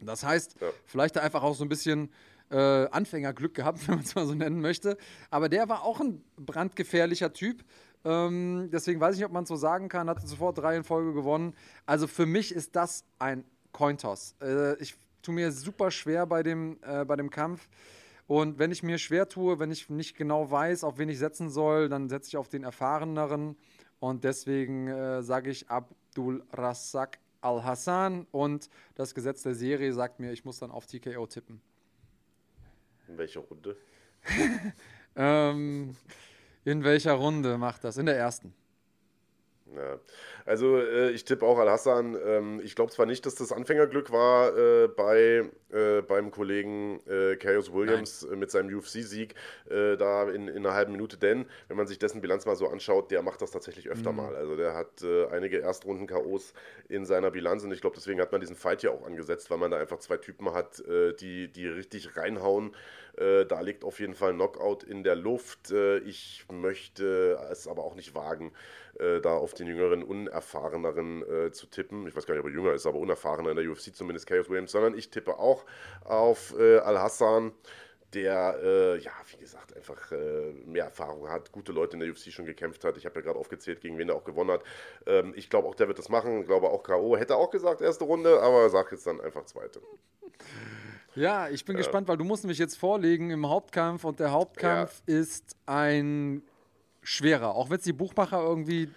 [SPEAKER 2] Das heißt, ja. vielleicht einfach auch so ein bisschen äh, Anfängerglück gehabt, wenn man es mal so nennen möchte. Aber der war auch ein brandgefährlicher Typ. Ähm, deswegen weiß ich nicht, ob man es so sagen kann. Hatte sofort drei in Folge gewonnen. Also für mich ist das ein Cointoss. Äh, ich tue mir super schwer bei dem, äh, bei dem Kampf. Und wenn ich mir schwer tue, wenn ich nicht genau weiß, auf wen ich setzen soll, dann setze ich auf den erfahreneren. Und deswegen äh, sage ich Abdul Razak Al-Hassan. Und das Gesetz der Serie sagt mir, ich muss dann auf TKO tippen.
[SPEAKER 1] In welcher Runde?
[SPEAKER 2] ähm, in welcher Runde macht das? In der ersten.
[SPEAKER 1] Ja. Also äh, ich tippe auch Al-Hassan. Ähm, ich glaube zwar nicht, dass das Anfängerglück war äh, bei, äh, beim Kollegen äh, Chaos Williams Nein. mit seinem UFC-Sieg äh, da in, in einer halben Minute, denn wenn man sich dessen Bilanz mal so anschaut, der macht das tatsächlich öfter mhm. mal. Also der hat äh, einige Erstrunden-KOs in seiner Bilanz und ich glaube, deswegen hat man diesen Fight ja auch angesetzt, weil man da einfach zwei Typen hat, die, die richtig reinhauen. da liegt auf jeden Fall ein Knockout in der Luft. ich möchte es aber auch nicht wagen, da auf den jüngeren, unerfahreneren äh, zu tippen. Ich weiß gar nicht, ob er jünger ist, aber unerfahrener in der UFC, zumindest Chaos Williams, sondern ich tippe auch auf äh, Al-Hassan, der, äh, ja, wie gesagt, einfach äh, mehr Erfahrung hat, gute Leute in der UFC schon gekämpft hat. Ich habe ja gerade aufgezählt, gegen wen er auch gewonnen hat. Ähm, ich glaube auch, der wird das machen. Ich glaube auch K.O. Hätte auch gesagt, erste Runde, aber sagt jetzt dann einfach zweite.
[SPEAKER 2] Ja, ich bin äh, gespannt, weil du musst mich jetzt vorlegen im Hauptkampf und der Hauptkampf ja. ist ein schwerer. Auch wenn es die Buchmacher irgendwie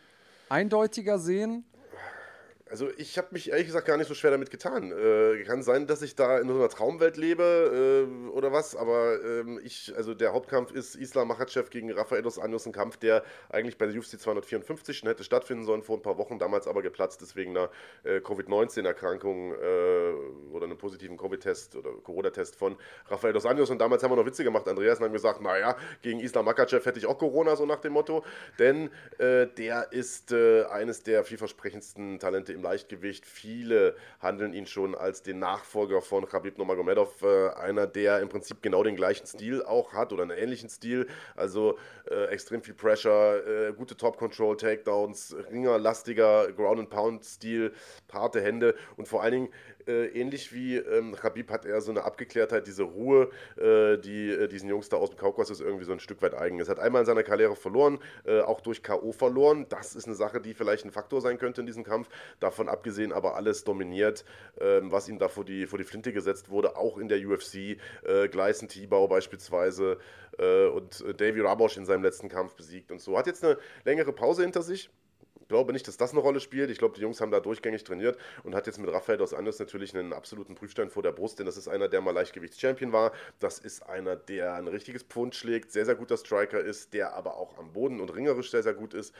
[SPEAKER 2] eindeutiger sehen?
[SPEAKER 1] Also ich habe mich ehrlich gesagt gar nicht so schwer damit getan. Äh, kann sein, dass ich da in so einer Traumwelt lebe äh, oder was, aber ähm, ich, also der Hauptkampf ist Islam Makhachev gegen Rafael dos Anjos, ein Kampf, der eigentlich bei der UFC 254 schon hätte stattfinden sollen vor ein paar Wochen, damals aber geplatzt ist wegen einer äh, Covid-19-Erkrankung äh, oder einem positiven Covid-Test oder Corona-Test von Rafael dos Anjos und damals haben wir noch Witze gemacht, Andreas, und haben gesagt, naja, gegen Islam Makhachev hätte ich auch Corona, so nach dem Motto, denn äh, der ist äh, eines der vielversprechendsten Talente im im Leichtgewicht. Viele handeln ihn schon als den Nachfolger von Khabib Nurmagomedov, äh, einer, der im Prinzip genau den gleichen Stil auch hat oder einen ähnlichen Stil. Also äh, extrem viel Pressure, äh, gute Top-Control, Takedowns, ringerlastiger Ground-and-Pound-Stil, harte Hände und vor allen Dingen äh, ähnlich wie ähm, Khabib hat er so eine Abgeklärtheit, diese Ruhe, äh, die äh, diesen Jungs da aus dem Kaukasus irgendwie so ein Stück weit eigen ist. Hat einmal in seiner Karriere verloren, äh, auch durch K.O. verloren. Das ist eine Sache, die vielleicht ein Faktor sein könnte in diesem Kampf. Davon abgesehen aber alles dominiert, ähm, was ihm da vor die, vor die Flinte gesetzt wurde, auch in der UFC. Äh, Gleisen Tibau beispielsweise und Davy Rabosch in seinem letzten Kampf besiegt und so. Hat jetzt eine längere Pause hinter sich glaube nicht, dass das eine Rolle spielt. Ich glaube, die Jungs haben da durchgängig trainiert und hat jetzt mit Rafael dos Anjos natürlich einen absoluten Prüfstein vor der Brust, denn das ist einer, der mal Leichtgewichtschampion war. Das ist einer, der ein richtiges Pfund schlägt, sehr, sehr guter Striker ist, der aber auch am Boden und ringerisch sehr, sehr gut ist.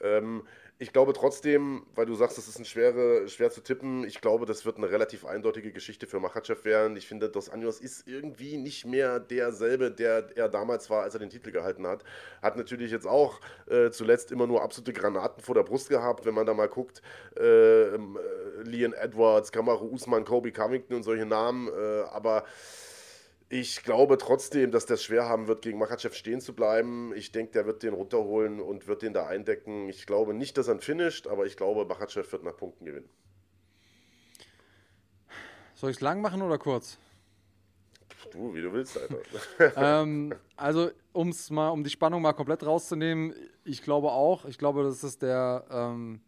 [SPEAKER 1] Ähm, ich glaube trotzdem, weil du sagst, das ist ein schwere, schwer zu tippen, ich glaube, das wird eine relativ eindeutige Geschichte für Machachev werden. Ich finde, Dos Anjos ist irgendwie nicht mehr derselbe, der er damals war, als er den Titel gehalten hat. Hat natürlich jetzt auch äh, zuletzt immer nur absolute Granaten vor der Brust gehabt, wenn man da mal guckt. Äh, äh, Leon Edwards, Kamaru Usman, Kobe Covington und solche Namen. Äh, aber ich glaube trotzdem, dass der schwer haben wird, gegen Makachev stehen zu bleiben. Ich denke, der wird den runterholen und wird den da eindecken. Ich glaube nicht, dass er ihn finisht, aber ich glaube, Makachev wird nach Punkten gewinnen.
[SPEAKER 2] Soll ich es lang machen oder kurz?
[SPEAKER 1] Du, wie du willst, Alter.
[SPEAKER 2] ähm, also, um's mal, um die Spannung mal komplett rauszunehmen, ich glaube auch, ich glaube, das ist der, ähm,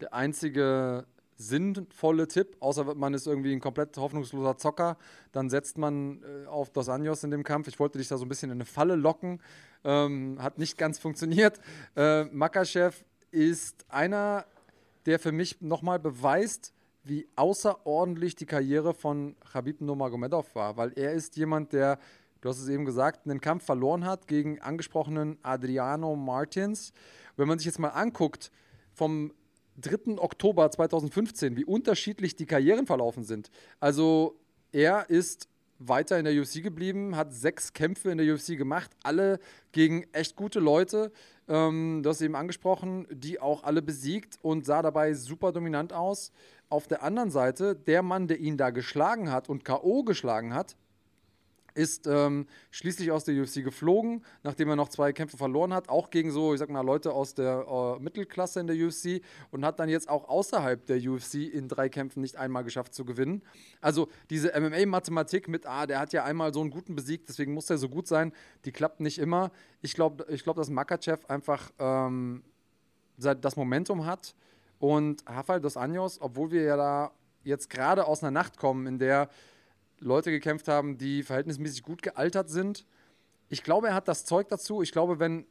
[SPEAKER 2] der einzige sinnvolle Tipp, außer man ist irgendwie ein komplett hoffnungsloser Zocker, dann setzt man äh, auf Dos Anjos in dem Kampf. Ich wollte dich da so ein bisschen in eine Falle locken, ähm, hat nicht ganz funktioniert. Äh, Makachev ist einer, der für mich nochmal beweist, wie außerordentlich die Karriere von Khabib Nurmagomedov war, weil er ist jemand, der, du hast es eben gesagt, einen Kampf verloren hat gegen angesprochenen Adriano Martins. Wenn man sich jetzt mal anguckt, vom 3. Oktober 2015, wie unterschiedlich die Karrieren verlaufen sind. Also er ist weiter in der UFC geblieben, hat sechs Kämpfe in der UFC gemacht, alle gegen echt gute Leute. Ähm, du hast eben angesprochen, die auch alle besiegt und sah dabei super dominant aus. Auf der anderen Seite, der Mann, der ihn da geschlagen hat und K.O. geschlagen hat, ist ähm, schließlich aus der UFC geflogen, nachdem er noch zwei Kämpfe verloren hat, auch gegen so, ich sag mal, Leute aus der äh, Mittelklasse in der UFC und hat dann jetzt auch außerhalb der UFC in drei Kämpfen nicht einmal geschafft zu gewinnen. Also diese MMA-Mathematik mit, ah, der hat ja einmal so einen guten besiegt, deswegen muss er so gut sein, die klappt nicht immer. Ich glaube, ich glaub, dass Makachev einfach ähm, das Momentum hat und Rafael dos Anjos, obwohl wir ja da jetzt gerade aus einer Nacht kommen, in der Leute gekämpft haben, die verhältnismäßig gut gealtert sind. Ich glaube, er hat das Zeug dazu. Ich glaube, wenn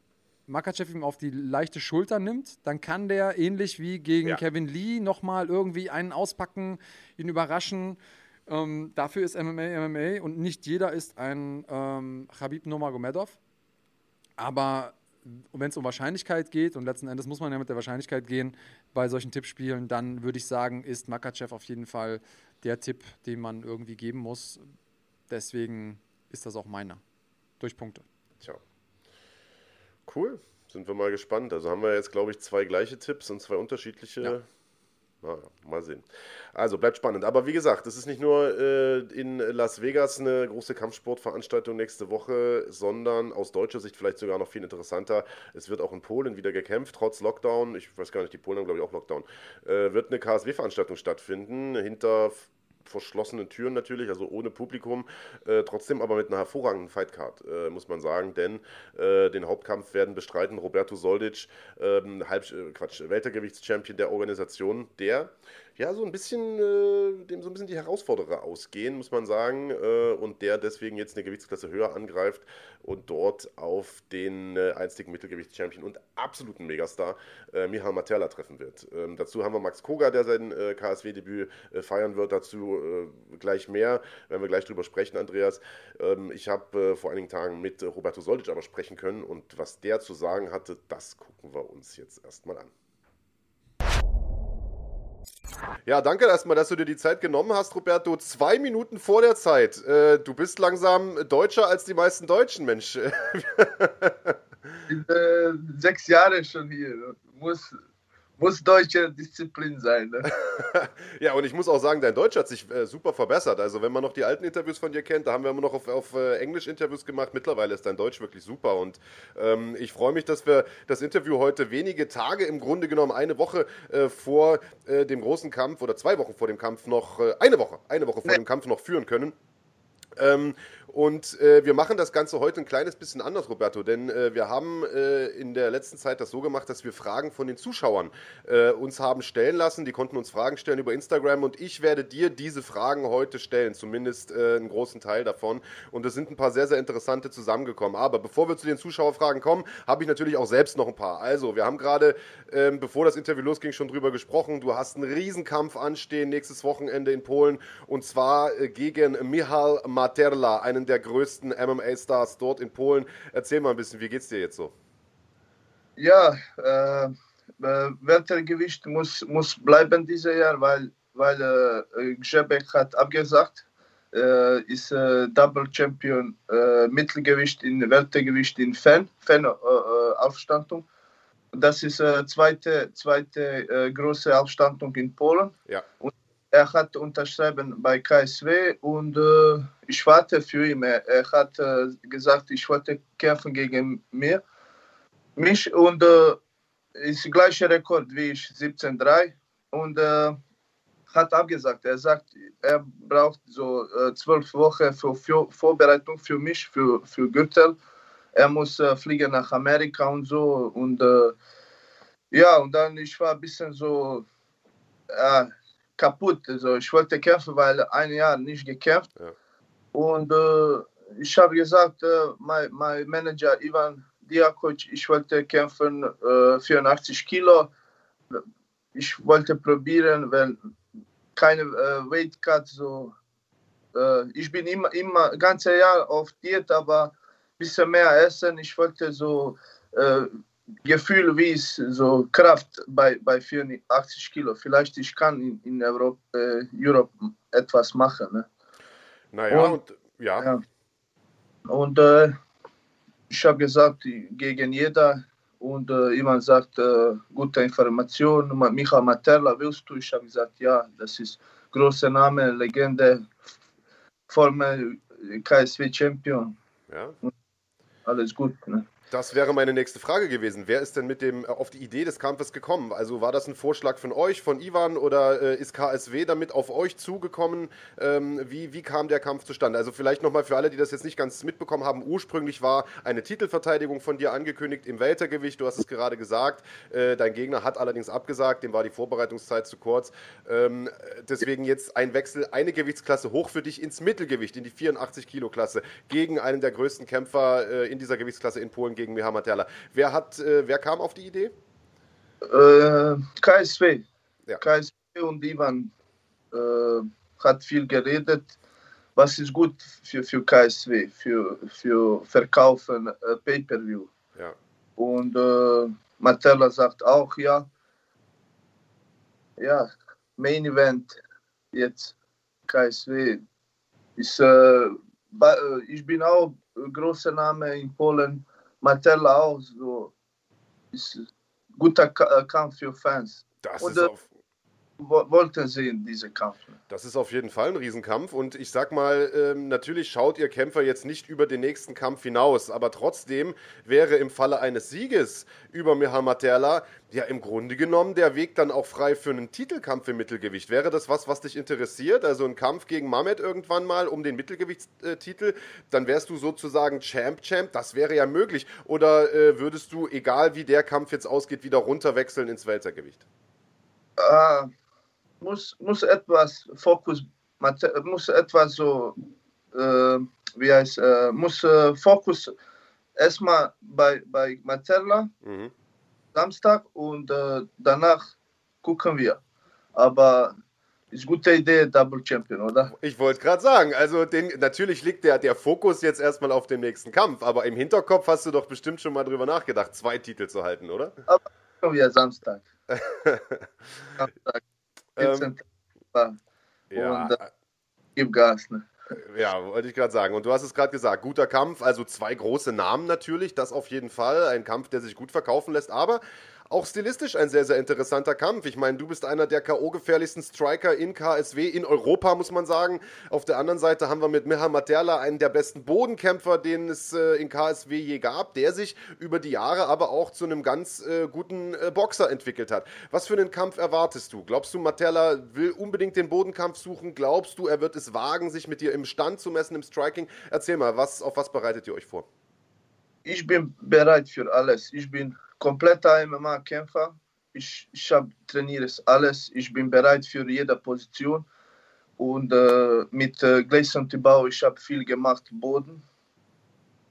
[SPEAKER 2] Makachev ihm auf die leichte Schulter nimmt, dann kann der ähnlich wie gegen ja. Kevin Lee nochmal irgendwie einen auspacken, ihn überraschen. Ähm, dafür ist MMA MMA und nicht jeder ist ein ähm, Khabib Nurmagomedov. Aber wenn es um Wahrscheinlichkeit geht, und letzten Endes muss man ja mit der Wahrscheinlichkeit gehen bei solchen Tippspielen, dann würde ich sagen, ist Makachev auf jeden Fall der Tipp, den man irgendwie geben muss. Deswegen ist das auch meiner. Durch Punkte.
[SPEAKER 1] Tja. Cool. Sind wir mal gespannt. Also haben wir jetzt, glaube ich, zwei gleiche Tipps und zwei unterschiedliche. Ja. Naja, mal sehen. Also bleibt spannend. Aber wie gesagt, es ist nicht nur äh, in Las Vegas eine große Kampfsportveranstaltung nächste Woche, sondern aus deutscher Sicht vielleicht sogar noch viel interessanter. Es wird auch in Polen wieder gekämpft, trotz Lockdown. Ich weiß gar nicht, die Polen haben glaube ich auch Lockdown. Äh, wird eine KSW-Veranstaltung stattfinden, hinter verschlossenen Türen natürlich, also ohne Publikum, äh, trotzdem aber mit einer hervorragenden Fightcard, äh, muss man sagen, denn äh, den Hauptkampf werden bestreiten Roberto Soldic, ähm, Halb, äh, Quatsch, Weltergewichtschampion der Organisation, der ja, so ein bisschen, äh, dem so ein bisschen die Herausforderer ausgehen, muss man sagen. Äh, und der deswegen jetzt eine Gewichtsklasse höher angreift und dort auf den äh, einstigen Mittelgewichtschampion und absoluten Megastar äh, Michal Materla treffen wird. Ähm, dazu haben wir Max Koga, der sein äh, KSW-Debüt äh, feiern wird. Dazu äh, gleich mehr, werden wir gleich drüber sprechen, Andreas. Ähm, ich habe vor einigen Tagen mit Roberto Soldic aber sprechen können und was der zu sagen hatte, das gucken wir uns jetzt erstmal an. Ja, danke erstmal, dass du dir die Zeit genommen hast, Roberto. Zwei Minuten vor der Zeit. Äh, du bist langsam deutscher als die meisten Deutschen, Mensch.
[SPEAKER 3] Ich bin äh, sechs Jahre schon hier. Muss muss deutsche Disziplin sein. Ne?
[SPEAKER 1] ja, und ich muss auch sagen, dein Deutsch hat sich äh, super verbessert. Also, wenn man noch die alten Interviews von dir kennt, da haben wir immer noch auf, auf äh, Englisch Interviews gemacht. Mittlerweile ist dein Deutsch wirklich super. Und ähm, ich freue mich, dass wir das Interview heute wenige Tage, im Grunde genommen eine Woche äh, vor äh, dem großen Kampf oder zwei Wochen vor dem Kampf noch, äh, eine Woche, eine Woche vor nee. dem Kampf noch führen können. Ähm, und äh, wir machen das Ganze heute ein kleines bisschen anders, Roberto, denn äh, wir haben äh, in der letzten Zeit das so gemacht, dass wir Fragen von den Zuschauern äh, uns haben stellen lassen. Die konnten uns Fragen stellen über Instagram und ich werde dir diese Fragen heute stellen, zumindest äh, einen großen Teil davon. Und es sind ein paar sehr, sehr interessante zusammengekommen. Aber bevor wir zu den Zuschauerfragen kommen, habe ich natürlich auch selbst noch ein paar. Also, wir haben gerade, ähm, bevor das Interview losging, schon drüber gesprochen. Du hast einen Riesenkampf anstehen nächstes Wochenende in Polen und zwar äh, gegen Michal Materla, einen der größten MMA-Stars dort in Polen. Erzähl mal ein bisschen, wie geht's dir jetzt so?
[SPEAKER 3] Ja, äh, äh Weltergewicht muss, muss bleiben dieses Jahr, weil, weil äh, Grzebek hat abgesagt. Äh, ist äh, Double Champion äh, Mittelgewicht in Weltergewicht in Fan, Fan Aufstandung. Das ist äh, zweite, zweite äh, große Aufstandung in Polen.
[SPEAKER 1] Ja.
[SPEAKER 3] Und er hat unterschrieben bei KSW und äh, ich warte für ihn. Er, hat äh, gesagt, ich wollte kämpfen gegen mir. mich und äh, ist der gleiche Rekord wie ich, 17,3 und äh, hat abgesagt. Er sagt, er braucht so äh, zwölf Wochen für, für, Vorbereitung für mich, für, für Gürtel. Er muss äh, fliegen nach Amerika und so und äh, ja, und dann ich war ein bisschen so, kaputt. Also ich wollte kämpfen, weil ein Jahr nicht gekämpft. Ja. Und äh, ich habe gesagt, äh, mein, mein Manager Ivan Diakoc, ich wollte kämpfen äh, 84 Kilo. Ich wollte probieren, weil keine äh, Weight Cut so. Äh, ich bin immer, immer ganze Jahr auf Diät, aber ein bisschen mehr essen. Ich wollte so äh, Gefühl, wie es so Kraft bei, bei 84 Kilo. Vielleicht ich kann in, in Europa, äh, Europe etwas machen. Ne?
[SPEAKER 1] Naja, und, und ja. ja.
[SPEAKER 3] Und äh, ich habe gesagt, gegen jeder und äh, jemand sagt, äh, gute Information, Micha Materla, willst du? Ich habe gesagt, ja, das ist großer Name, Legende, former KSW Champion.
[SPEAKER 1] Ja.
[SPEAKER 3] alles gut. Ne?
[SPEAKER 1] Das wäre meine nächste Frage gewesen. Wer ist denn mit dem äh, auf die Idee des Kampfes gekommen? Also war das ein Vorschlag von euch, von Ivan oder äh, ist KSW damit auf euch zugekommen? Ähm, wie, wie kam der Kampf zustande? Also vielleicht nochmal für alle, die das jetzt nicht ganz mitbekommen haben. Ursprünglich war eine Titelverteidigung von dir angekündigt im Weltergewicht. Du hast es gerade gesagt. Äh, dein Gegner hat allerdings abgesagt. Dem war die Vorbereitungszeit zu kurz. Ähm, deswegen jetzt ein Wechsel, eine Gewichtsklasse hoch für dich ins Mittelgewicht, in die 84 Kilo Klasse gegen einen der größten Kämpfer äh, in dieser Gewichtsklasse in Polen gegen Miha Materla. Wer, hat, äh, wer kam auf die Idee?
[SPEAKER 3] Äh, KSW. Ja. KSW und Ivan äh, hat viel geredet. Was ist gut für, für KSW, für, für Verkaufen, äh, Pay-Per-View.
[SPEAKER 1] Ja.
[SPEAKER 3] Und äh, Matella sagt auch, ja, ja, Main Event jetzt KSW ist, äh, äh, ich bin auch großer Name in Polen Matella auch so ist guter äh, Kampf für Fans.
[SPEAKER 1] Das Und, ist äh, auf
[SPEAKER 3] wollten sehen, diese Kampf.
[SPEAKER 1] Das ist auf jeden Fall ein Riesenkampf und ich sag mal, ähm, natürlich schaut ihr Kämpfer jetzt nicht über den nächsten Kampf hinaus, aber trotzdem wäre im Falle eines Sieges über Mihalmaterla ja im Grunde genommen der Weg dann auch frei für einen Titelkampf im Mittelgewicht. Wäre das was, was dich interessiert? Also ein Kampf gegen Mamet irgendwann mal um den Mittelgewichtstitel, dann wärst du sozusagen Champ-Champ, das wäre ja möglich. Oder äh, würdest du, egal wie der Kampf jetzt ausgeht, wieder runterwechseln ins Weltergewicht?
[SPEAKER 3] Äh muss, muss etwas Fokus, muss etwas so, äh, wie heißt, äh, muss äh, Fokus erstmal bei, bei Materla, mhm. Samstag und äh, danach gucken wir. Aber ist gute Idee, Double Champion, oder?
[SPEAKER 1] Ich wollte gerade sagen, also den, natürlich liegt der, der Fokus jetzt erstmal auf dem nächsten Kampf, aber im Hinterkopf hast du doch bestimmt schon mal drüber nachgedacht, zwei Titel zu halten, oder?
[SPEAKER 3] Aber wir Samstag. Samstag. Ähm,
[SPEAKER 1] ja.
[SPEAKER 3] Und, äh, gib Gas, ne?
[SPEAKER 1] Ja, wollte ich gerade sagen. Und du hast es gerade gesagt, guter Kampf, also zwei große Namen natürlich, das auf jeden Fall. Ein Kampf, der sich gut verkaufen lässt, aber auch stilistisch ein sehr, sehr interessanter Kampf. Ich meine, du bist einer der K.O.-gefährlichsten Striker in KSW, in Europa, muss man sagen. Auf der anderen Seite haben wir mit Miha Materla einen der besten Bodenkämpfer, den es äh, in KSW je gab, der sich über die Jahre aber auch zu einem ganz äh, guten äh, Boxer entwickelt hat. Was für einen Kampf erwartest du? Glaubst du, Materla will unbedingt den Bodenkampf suchen? Glaubst du, er wird es wagen, sich mit dir im Stand zu messen, im Striking? Erzähl mal, was, auf was bereitet ihr euch vor?
[SPEAKER 3] Ich bin bereit für alles. Ich bin kompletter MMA-Kämpfer. Ich, ich habe trainiere alles. Ich bin bereit für jede Position. Und äh, mit äh, Gleison Tibau, ich habe viel gemacht, Boden.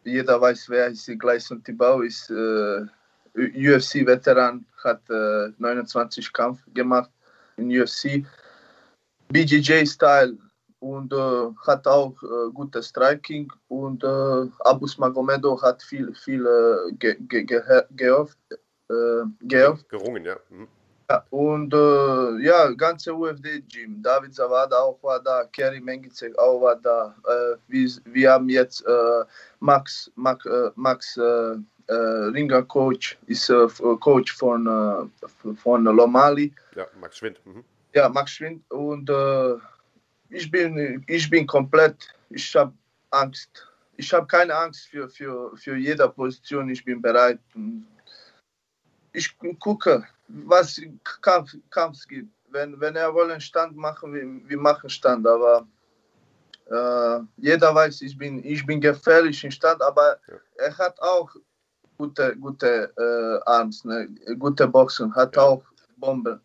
[SPEAKER 3] Jeder weiß, wer ist Gleison Tibau, ist äh, UFC-Veteran, hat äh, 29 Kampf gemacht in UFC. BJJ-Style und äh, hat auch äh, gutes Striking und äh, Abus Magomedov hat viel, viel äh, ge, ge, ge, gehofft, äh, gehofft.
[SPEAKER 1] Gerungen, ja. Mhm.
[SPEAKER 3] ja. Und äh, ja, ganze UFD-Gym. David Zawada auch war da, Kerry Mengizek auch war da. Äh, wir, wir haben jetzt äh, Max, Max, äh, Max äh, Ringer Coach, ist Coach von, von Lomali.
[SPEAKER 1] Ja, Max Schwind. Mhm.
[SPEAKER 3] Ja, Max Schwind und ich bin, ich bin komplett, ich habe Angst. Ich habe keine Angst für, für, für jede Position. Ich bin bereit. Ich gucke, was Kampf, Kampf gibt. Wenn, wenn er wollen Stand machen, wir, wir machen Stand. Aber äh, jeder weiß, ich bin, ich bin gefährlich im Stand, aber ja. er hat auch gute, gute äh, Arms, ne? gute Boxen, hat ja. auch Bomben.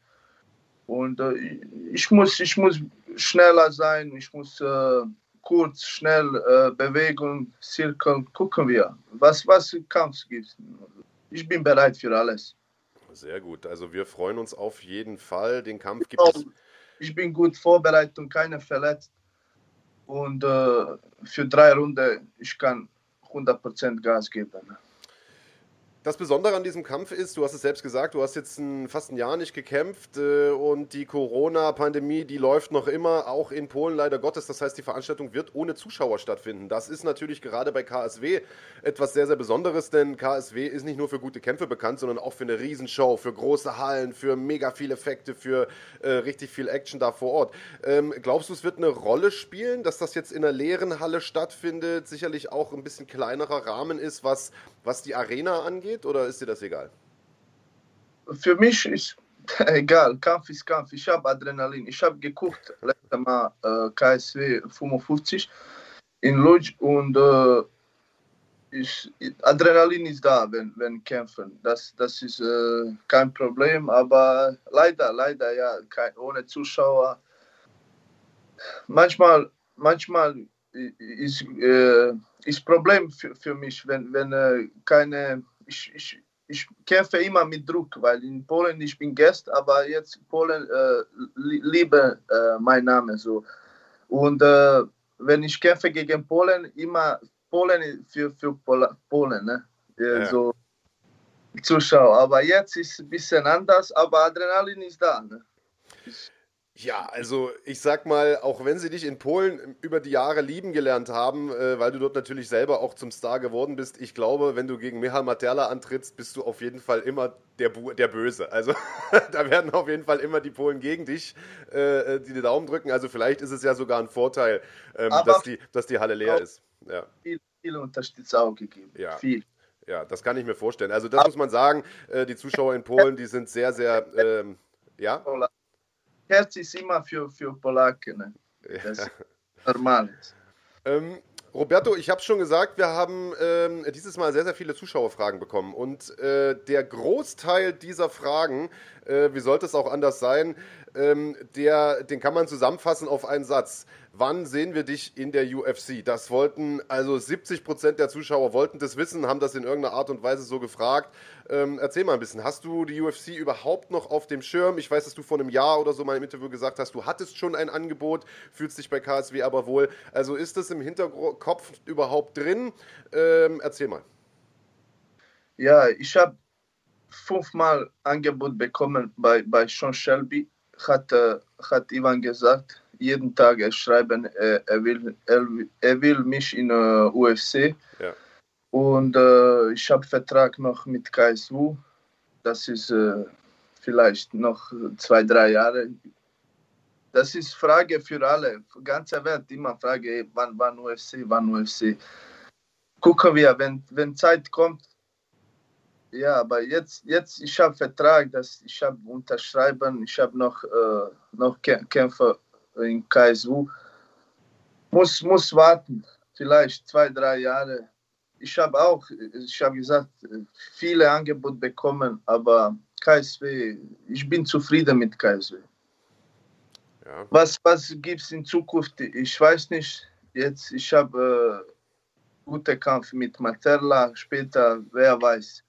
[SPEAKER 3] Und äh, ich, muss, ich muss schneller sein, ich muss äh, kurz, schnell äh, bewegen, Zirkeln, gucken wir, was, was Kampf gibt. Ich bin bereit für alles.
[SPEAKER 1] Sehr gut, also wir freuen uns auf jeden Fall. Den Kampf gibt es.
[SPEAKER 3] Ich bin gut vorbereitet und keine verletzt. Und äh, für drei Runden, ich kann 100% Gas geben.
[SPEAKER 1] Das Besondere an diesem Kampf ist, du hast es selbst gesagt, du hast jetzt ein, fast ein Jahr nicht gekämpft äh, und die Corona-Pandemie, die läuft noch immer, auch in Polen leider Gottes. Das heißt, die Veranstaltung wird ohne Zuschauer stattfinden. Das ist natürlich gerade bei KSW etwas sehr, sehr Besonderes, denn KSW ist nicht nur für gute Kämpfe bekannt, sondern auch für eine Riesenshow, für große Hallen, für mega viele Effekte, für äh, richtig viel Action da vor Ort. Ähm, glaubst du, es wird eine Rolle spielen, dass das jetzt in einer leeren Halle stattfindet, sicherlich auch ein bisschen kleinerer Rahmen ist, was, was die Arena angeht? Angeht oder ist dir das egal?
[SPEAKER 3] Für mich ist egal, Kampf ist Kampf. Ich habe Adrenalin. Ich habe geguckt, letztes Mal äh, KSW 55 in Lodge und äh, ich, Adrenalin ist da, wenn, wenn kämpfen. Das, das ist äh, kein Problem, aber leider, leider, ja, kein, ohne Zuschauer. Manchmal, manchmal ist, äh, ist Problem für, für mich, wenn, wenn äh, keine ich, ich, ich kämpfe immer mit Druck, weil in Polen ich bin Gast, aber jetzt Polen äh, liebe äh, mein Name so. Und äh, wenn ich kämpfe gegen Polen, immer Polen für, für Pol Polen, ne? Ja. so Zuschauer. Aber jetzt ist es ein bisschen anders, aber Adrenalin ist da. Ne? Ich,
[SPEAKER 1] ja, also ich sag mal, auch wenn sie dich in Polen über die Jahre lieben gelernt haben, äh, weil du dort natürlich selber auch zum Star geworden bist, ich glaube, wenn du gegen Michal Materla antrittst, bist du auf jeden Fall immer der, Bu der Böse. Also da werden auf jeden Fall immer die Polen gegen dich, äh, äh die die Daumen drücken. Also vielleicht ist es ja sogar ein Vorteil, ähm, dass, die, dass die Halle leer ist. Ja.
[SPEAKER 3] Viel, viel Unterstützung gegeben.
[SPEAKER 1] Ja.
[SPEAKER 3] Viel.
[SPEAKER 1] Ja, das kann ich mir vorstellen. Also das muss man sagen, äh, die Zuschauer in Polen, die sind sehr, sehr, ähm, ja?
[SPEAKER 3] Herz ist immer für, für Polaken. Ne? Das ist normal.
[SPEAKER 1] Ähm, Roberto, ich habe schon gesagt, wir haben ähm, dieses Mal sehr, sehr viele Zuschauerfragen bekommen. Und äh, der Großteil dieser Fragen äh, wie sollte es auch anders sein? Ähm, der, den kann man zusammenfassen auf einen Satz. Wann sehen wir dich in der UFC? Das wollten, also 70 Prozent der Zuschauer wollten das wissen, haben das in irgendeiner Art und Weise so gefragt. Ähm, erzähl mal ein bisschen, hast du die UFC überhaupt noch auf dem Schirm? Ich weiß, dass du vor einem Jahr oder so mal im Interview gesagt hast, du hattest schon ein Angebot, fühlst dich bei KSW aber wohl. Also ist das im Hinterkopf überhaupt drin? Ähm, erzähl mal.
[SPEAKER 3] Ja, ich habe fünfmal Angebot bekommen bei, bei Sean Shelby. Hat, äh, hat Ivan gesagt, jeden Tag er schreiben, äh, er, will, er, er will mich in äh, UFC. Ja. Und äh, ich habe Vertrag noch mit KSU. Das ist äh, vielleicht noch zwei, drei Jahre. Das ist Frage für alle, ganze Welt. Immer Frage, wann, wann UFC, wann UFC. Gucken wir, wenn, wenn Zeit kommt, ja, aber jetzt, jetzt ich habe Vertrag, dass ich habe unterschreiben, ich habe noch, äh, noch Kämpfe in KSU. Muss, muss warten, vielleicht zwei, drei Jahre. Ich habe auch, ich habe gesagt, viele Angebote bekommen, aber KSW, ich bin zufrieden mit KSW. Ja. Was, was gibt es in Zukunft? Ich weiß nicht. Jetzt, ich habe äh, guten Kampf mit Materla, später, wer weiß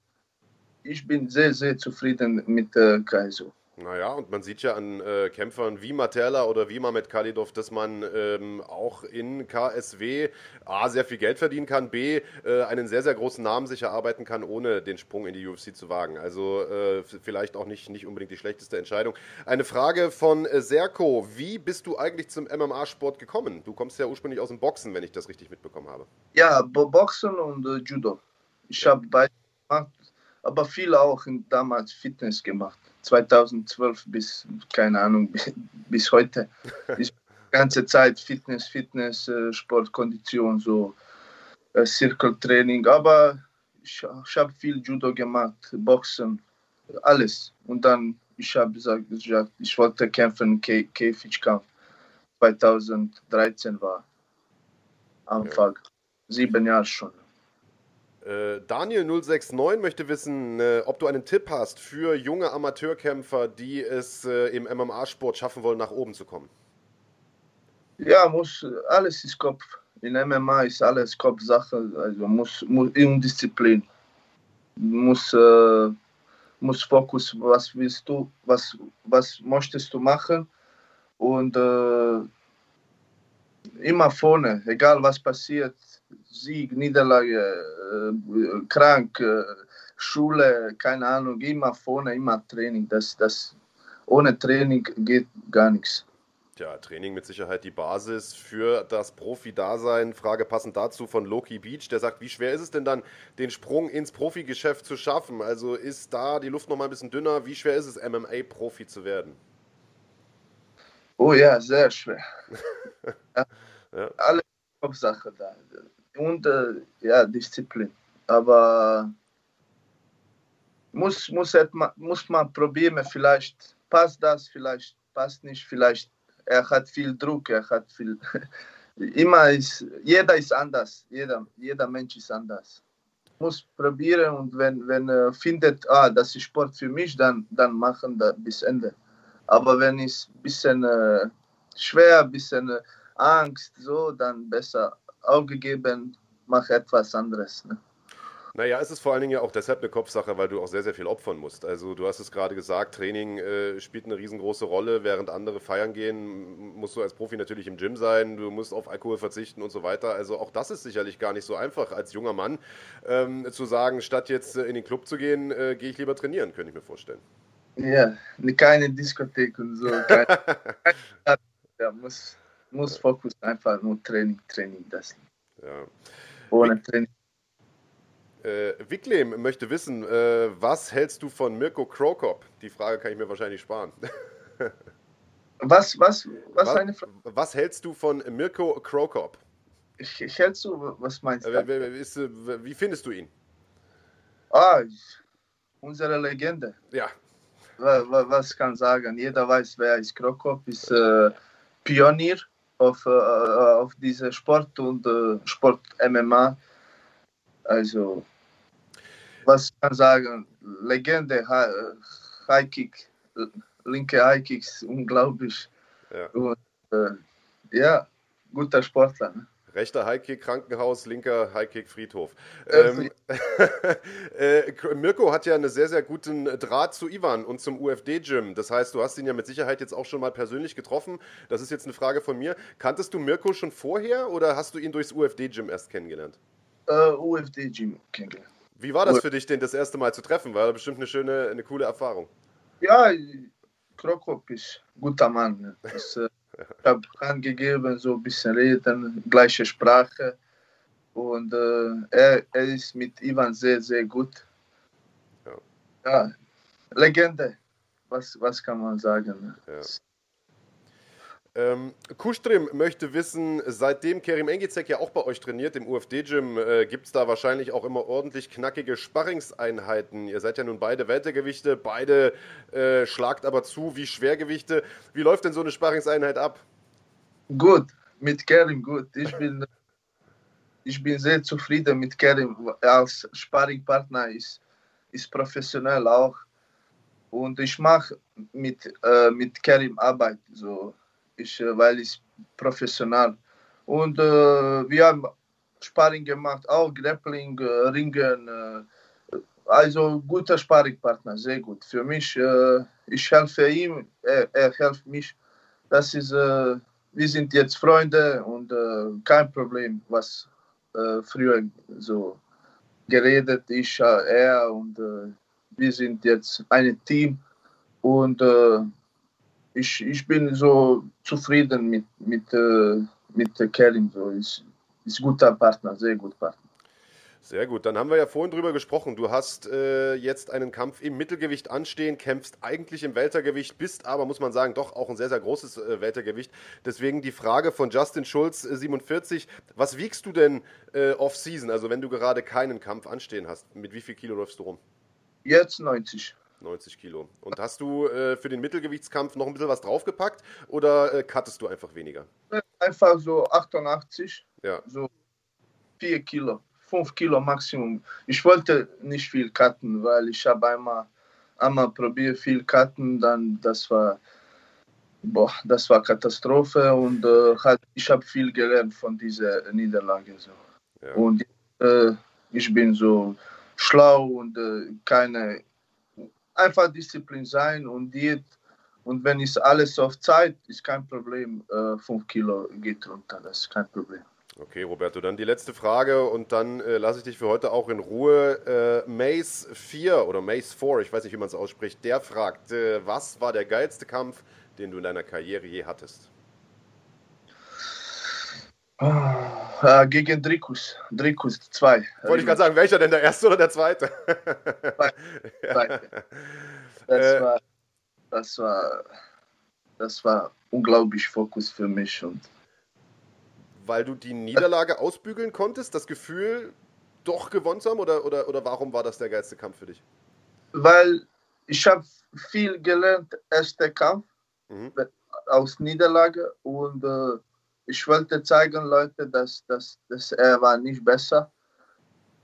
[SPEAKER 3] ich bin sehr, sehr zufrieden mit äh, Kaiso.
[SPEAKER 1] Naja, und man sieht ja an äh, Kämpfern wie Materla oder wie Mamet Khalidov, dass man ähm, auch in KSW A, sehr viel Geld verdienen kann, B, äh, einen sehr, sehr großen Namen sich erarbeiten kann, ohne den Sprung in die UFC zu wagen. Also äh, vielleicht auch nicht, nicht unbedingt die schlechteste Entscheidung. Eine Frage von äh, Serko. Wie bist du eigentlich zum MMA-Sport gekommen? Du kommst ja ursprünglich aus dem Boxen, wenn ich das richtig mitbekommen habe.
[SPEAKER 3] Ja, Boxen und äh, Judo. Ich habe beide gemacht aber viel auch in, damals Fitness gemacht. 2012 bis, keine Ahnung, bis heute. Ist ganze Zeit Fitness, Fitness, äh, Sportkondition, so äh, Circle-Training. Aber ich, ich habe viel Judo gemacht, Boxen, alles. Und dann, ich habe gesagt, ich wollte kämpfen, Käfigkampf. 2013 war Anfang, ja. sieben Jahre schon.
[SPEAKER 1] Äh, Daniel069 möchte wissen, äh, ob du einen Tipp hast für junge Amateurkämpfer, die es äh, im MMA-Sport schaffen wollen, nach oben zu kommen.
[SPEAKER 3] Ja, muss, alles ist Kopf. In MMA ist alles Kopfsache, also muss, muss in Disziplin. Muss, äh, muss Fokus, was willst du, was, was möchtest du machen und äh, immer vorne, egal was passiert, Sieg, Niederlage, äh, krank, äh, Schule, keine Ahnung, immer vorne, immer Training. Das, das, ohne Training geht gar nichts.
[SPEAKER 1] Ja, Training mit Sicherheit die Basis für das Profi-Dasein. Frage passend dazu von Loki Beach, der sagt, wie schwer ist es denn dann, den Sprung ins Profigeschäft zu schaffen? Also ist da die Luft noch mal ein bisschen dünner? Wie schwer ist es, MMA-Profi zu werden?
[SPEAKER 3] Oh ja, sehr schwer. ja. Ja. Alle Kopfsache da und äh, ja, Disziplin. Aber muss, muss, muss man probieren, vielleicht passt das, vielleicht passt nicht, vielleicht er hat viel Druck, er hat viel. Immer ist, jeder ist anders, jeder, jeder Mensch ist anders. Muss probieren und wenn, wenn er findet, ah, das ist Sport für mich, dann, dann machen das bis Ende. Aber wenn es ein bisschen äh, schwer, ein bisschen äh, Angst, so, dann besser aufgegeben, mach etwas anderes. Ne?
[SPEAKER 1] Naja, es ist vor allen Dingen ja auch deshalb eine Kopfsache, weil du auch sehr, sehr viel opfern musst. Also du hast es gerade gesagt, Training äh, spielt eine riesengroße Rolle. Während andere feiern gehen, musst du als Profi natürlich im Gym sein, du musst auf Alkohol verzichten und so weiter. Also auch das ist sicherlich gar nicht so einfach als junger Mann ähm, zu sagen, statt jetzt äh, in den Club zu gehen, äh, gehe ich lieber trainieren, könnte ich mir vorstellen.
[SPEAKER 3] Ja, keine Diskothek und so. Keine, ja, muss, muss Fokus einfach nur Training, Training, das. Ja. Ohne Training.
[SPEAKER 1] Äh, Wicklem möchte wissen, äh, was hältst du von Mirko Krokop? Die Frage kann ich mir wahrscheinlich sparen.
[SPEAKER 3] was, was, was, was eine Frage?
[SPEAKER 1] Was hältst du von Mirko Krokop?
[SPEAKER 3] Ich, ich hältst du, was meinst du?
[SPEAKER 1] Äh, ist, äh, wie findest du ihn?
[SPEAKER 3] Ah, unsere Legende.
[SPEAKER 1] Ja.
[SPEAKER 3] Was, was kann sagen? Jeder weiß, wer ist Krokop, ist äh, Pionier auf, äh, auf diese Sport und äh, Sport MMA. Also, was kann sagen? Legende, High Kick, linke High-Kicks, unglaublich. Ja, und, äh, ja guter Sportler. Ne?
[SPEAKER 1] Rechter Highkick Krankenhaus, linker Highkick Friedhof. Ähm, äh, Mirko hat ja einen sehr, sehr guten Draht zu Ivan und zum UFD-Gym. Das heißt, du hast ihn ja mit Sicherheit jetzt auch schon mal persönlich getroffen. Das ist jetzt eine Frage von mir. Kanntest du Mirko schon vorher oder hast du ihn durchs UFD-Gym erst kennengelernt?
[SPEAKER 3] Uh, UFD-Gym kennengelernt.
[SPEAKER 1] Wie war das für dich, den das erste Mal zu treffen? War bestimmt eine schöne, eine coole Erfahrung.
[SPEAKER 3] Ja, Krokop ist ein guter Mann. Ne? Das, äh, ich habe angegeben, so ein bisschen reden, gleiche Sprache. Und äh, er, er ist mit Ivan sehr, sehr gut. Ja, ja Legende. Was, was kann man sagen? Ja.
[SPEAKER 1] Ähm, Kustrim möchte wissen, seitdem Kerim Engizek ja auch bei euch trainiert im UFD-Gym, äh, gibt es da wahrscheinlich auch immer ordentlich knackige Sparringseinheiten. Ihr seid ja nun beide Weltergewichte, beide äh, schlagt aber zu wie Schwergewichte. Wie läuft denn so eine Sparringseinheit ab?
[SPEAKER 3] Gut, mit Kerim gut. Ich bin, ich bin sehr zufrieden mit Kerim als Sparringpartner, ist, ist professionell auch. Und ich mache mit, äh, mit Kerim Arbeit. So ich, äh, weil ich professional. Und äh, wir haben Sparring gemacht, auch Grappling, äh, Ringen. Also guter Sparringpartner, sehr gut. Für mich, ich helfe ihm, er, er hilft mich. Das ist, wir sind jetzt Freunde und kein Problem, was früher so geredet, ich, er und wir sind jetzt ein Team und ich, ich bin so zufrieden mit, mit, äh, mit Kerim. So. Ist, ist guter Partner, sehr guter Partner.
[SPEAKER 1] Sehr gut, dann haben wir ja vorhin drüber gesprochen. Du hast äh, jetzt einen Kampf im Mittelgewicht anstehen, kämpfst eigentlich im Weltergewicht, bist aber, muss man sagen, doch auch ein sehr, sehr großes äh, Weltergewicht. Deswegen die Frage von Justin Schulz, äh, 47. Was wiegst du denn äh, off-season, also wenn du gerade keinen Kampf anstehen hast? Mit wie viel Kilo läufst du rum?
[SPEAKER 3] Jetzt 90.
[SPEAKER 1] 90 Kilo. Und hast du äh, für den Mittelgewichtskampf noch ein bisschen was draufgepackt oder äh, cuttest du einfach weniger?
[SPEAKER 3] Einfach so 88, ja. so 4 Kilo, 5 Kilo Maximum. Ich wollte nicht viel cutten, weil ich habe einmal, einmal probiert viel cutten, dann das war, boah, das war Katastrophe und äh, halt, ich habe viel gelernt von dieser Niederlage. So. Ja. Und äh, ich bin so schlau und äh, keine einfach Disziplin sein und Diät. Und wenn es alles auf Zeit ist, kein Problem. Äh, 5 Kilo geht runter, das ist kein Problem.
[SPEAKER 1] Okay, Roberto, dann die letzte Frage und dann äh, lasse ich dich für heute auch in Ruhe. Äh, Mace 4 oder Mace 4, ich weiß nicht, wie man es ausspricht, der fragt, äh, was war der geilste Kampf, den du in deiner Karriere je hattest?
[SPEAKER 3] Oh, gegen Drikus. Drikus 2.
[SPEAKER 1] Wollte ich gerade sagen, welcher denn, der erste oder der zweite?
[SPEAKER 3] Zweite. Das, äh, war, das, war, das war unglaublich Fokus für mich. Und
[SPEAKER 1] weil du die Niederlage ausbügeln konntest, das Gefühl, doch gewonnen zu haben? Oder, oder, oder warum war das der geilste Kampf für dich?
[SPEAKER 3] Weil ich habe viel gelernt, erster Kampf mhm. aus Niederlage und äh, ich wollte zeigen, Leute, dass, dass, dass er war nicht besser.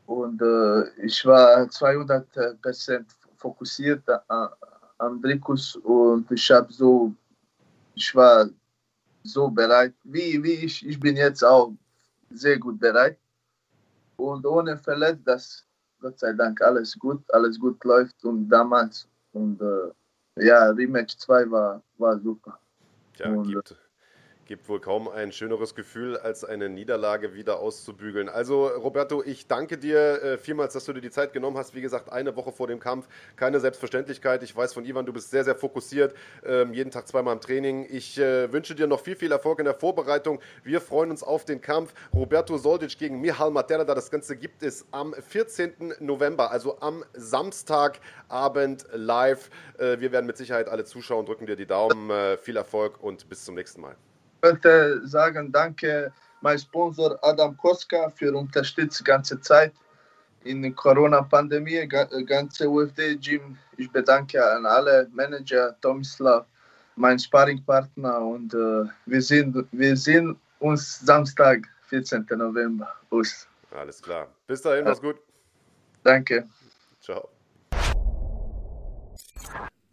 [SPEAKER 3] Und äh, ich war 200 Prozent fokussiert äh, am Drikus und ich habe so, ich war so bereit, wie, wie ich, ich bin jetzt auch sehr gut bereit. Und ohne Verletzt, dass Gott sei Dank alles gut, alles gut läuft und damals und äh, ja, Rematch 2 war, war super.
[SPEAKER 1] Ja, und, gibt, Gibt wohl kaum ein schöneres Gefühl, als eine Niederlage wieder auszubügeln. Also, Roberto, ich danke dir äh, vielmals, dass du dir die Zeit genommen hast. Wie gesagt, eine Woche vor dem Kampf. Keine Selbstverständlichkeit. Ich weiß von Ivan, du bist sehr, sehr fokussiert. Ähm, jeden Tag zweimal im Training. Ich äh, wünsche dir noch viel, viel Erfolg in der Vorbereitung. Wir freuen uns auf den Kampf. Roberto Soldic gegen Michal Materda. Das Ganze gibt es am 14. November, also am Samstagabend live. Äh, wir werden mit Sicherheit alle zuschauen. Drücken dir die Daumen. Viel Erfolg und bis zum nächsten Mal
[SPEAKER 3] wollte sagen, danke mein Sponsor Adam Koska für Unterstützung die ganze Zeit in der Corona-Pandemie, ganze UFD-Gym. Ich bedanke an alle Manager, Tomislav, mein Sparringpartner und äh, wir, sehen, wir sehen uns Samstag, 14. November. Us.
[SPEAKER 1] Alles klar. Bis dahin, mach's gut.
[SPEAKER 3] Danke.
[SPEAKER 1] Ciao.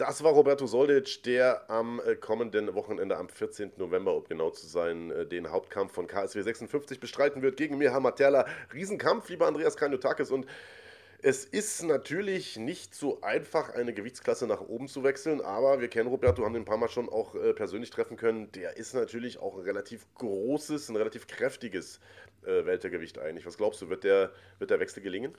[SPEAKER 1] Das war Roberto Soldic, der am äh, kommenden Wochenende, am 14. November, um genau zu sein, äh, den Hauptkampf von KSW 56 bestreiten wird gegen Mirha Materla. Riesenkampf, lieber Andreas Kanyotakis. Und es ist natürlich nicht so einfach, eine Gewichtsklasse nach oben zu wechseln, aber wir kennen Roberto, haben ihn ein paar Mal schon auch äh, persönlich treffen können. Der ist natürlich auch ein relativ großes, ein relativ kräftiges Weltergewicht eigentlich. Was glaubst du, wird der, wird der Wechsel gelingen?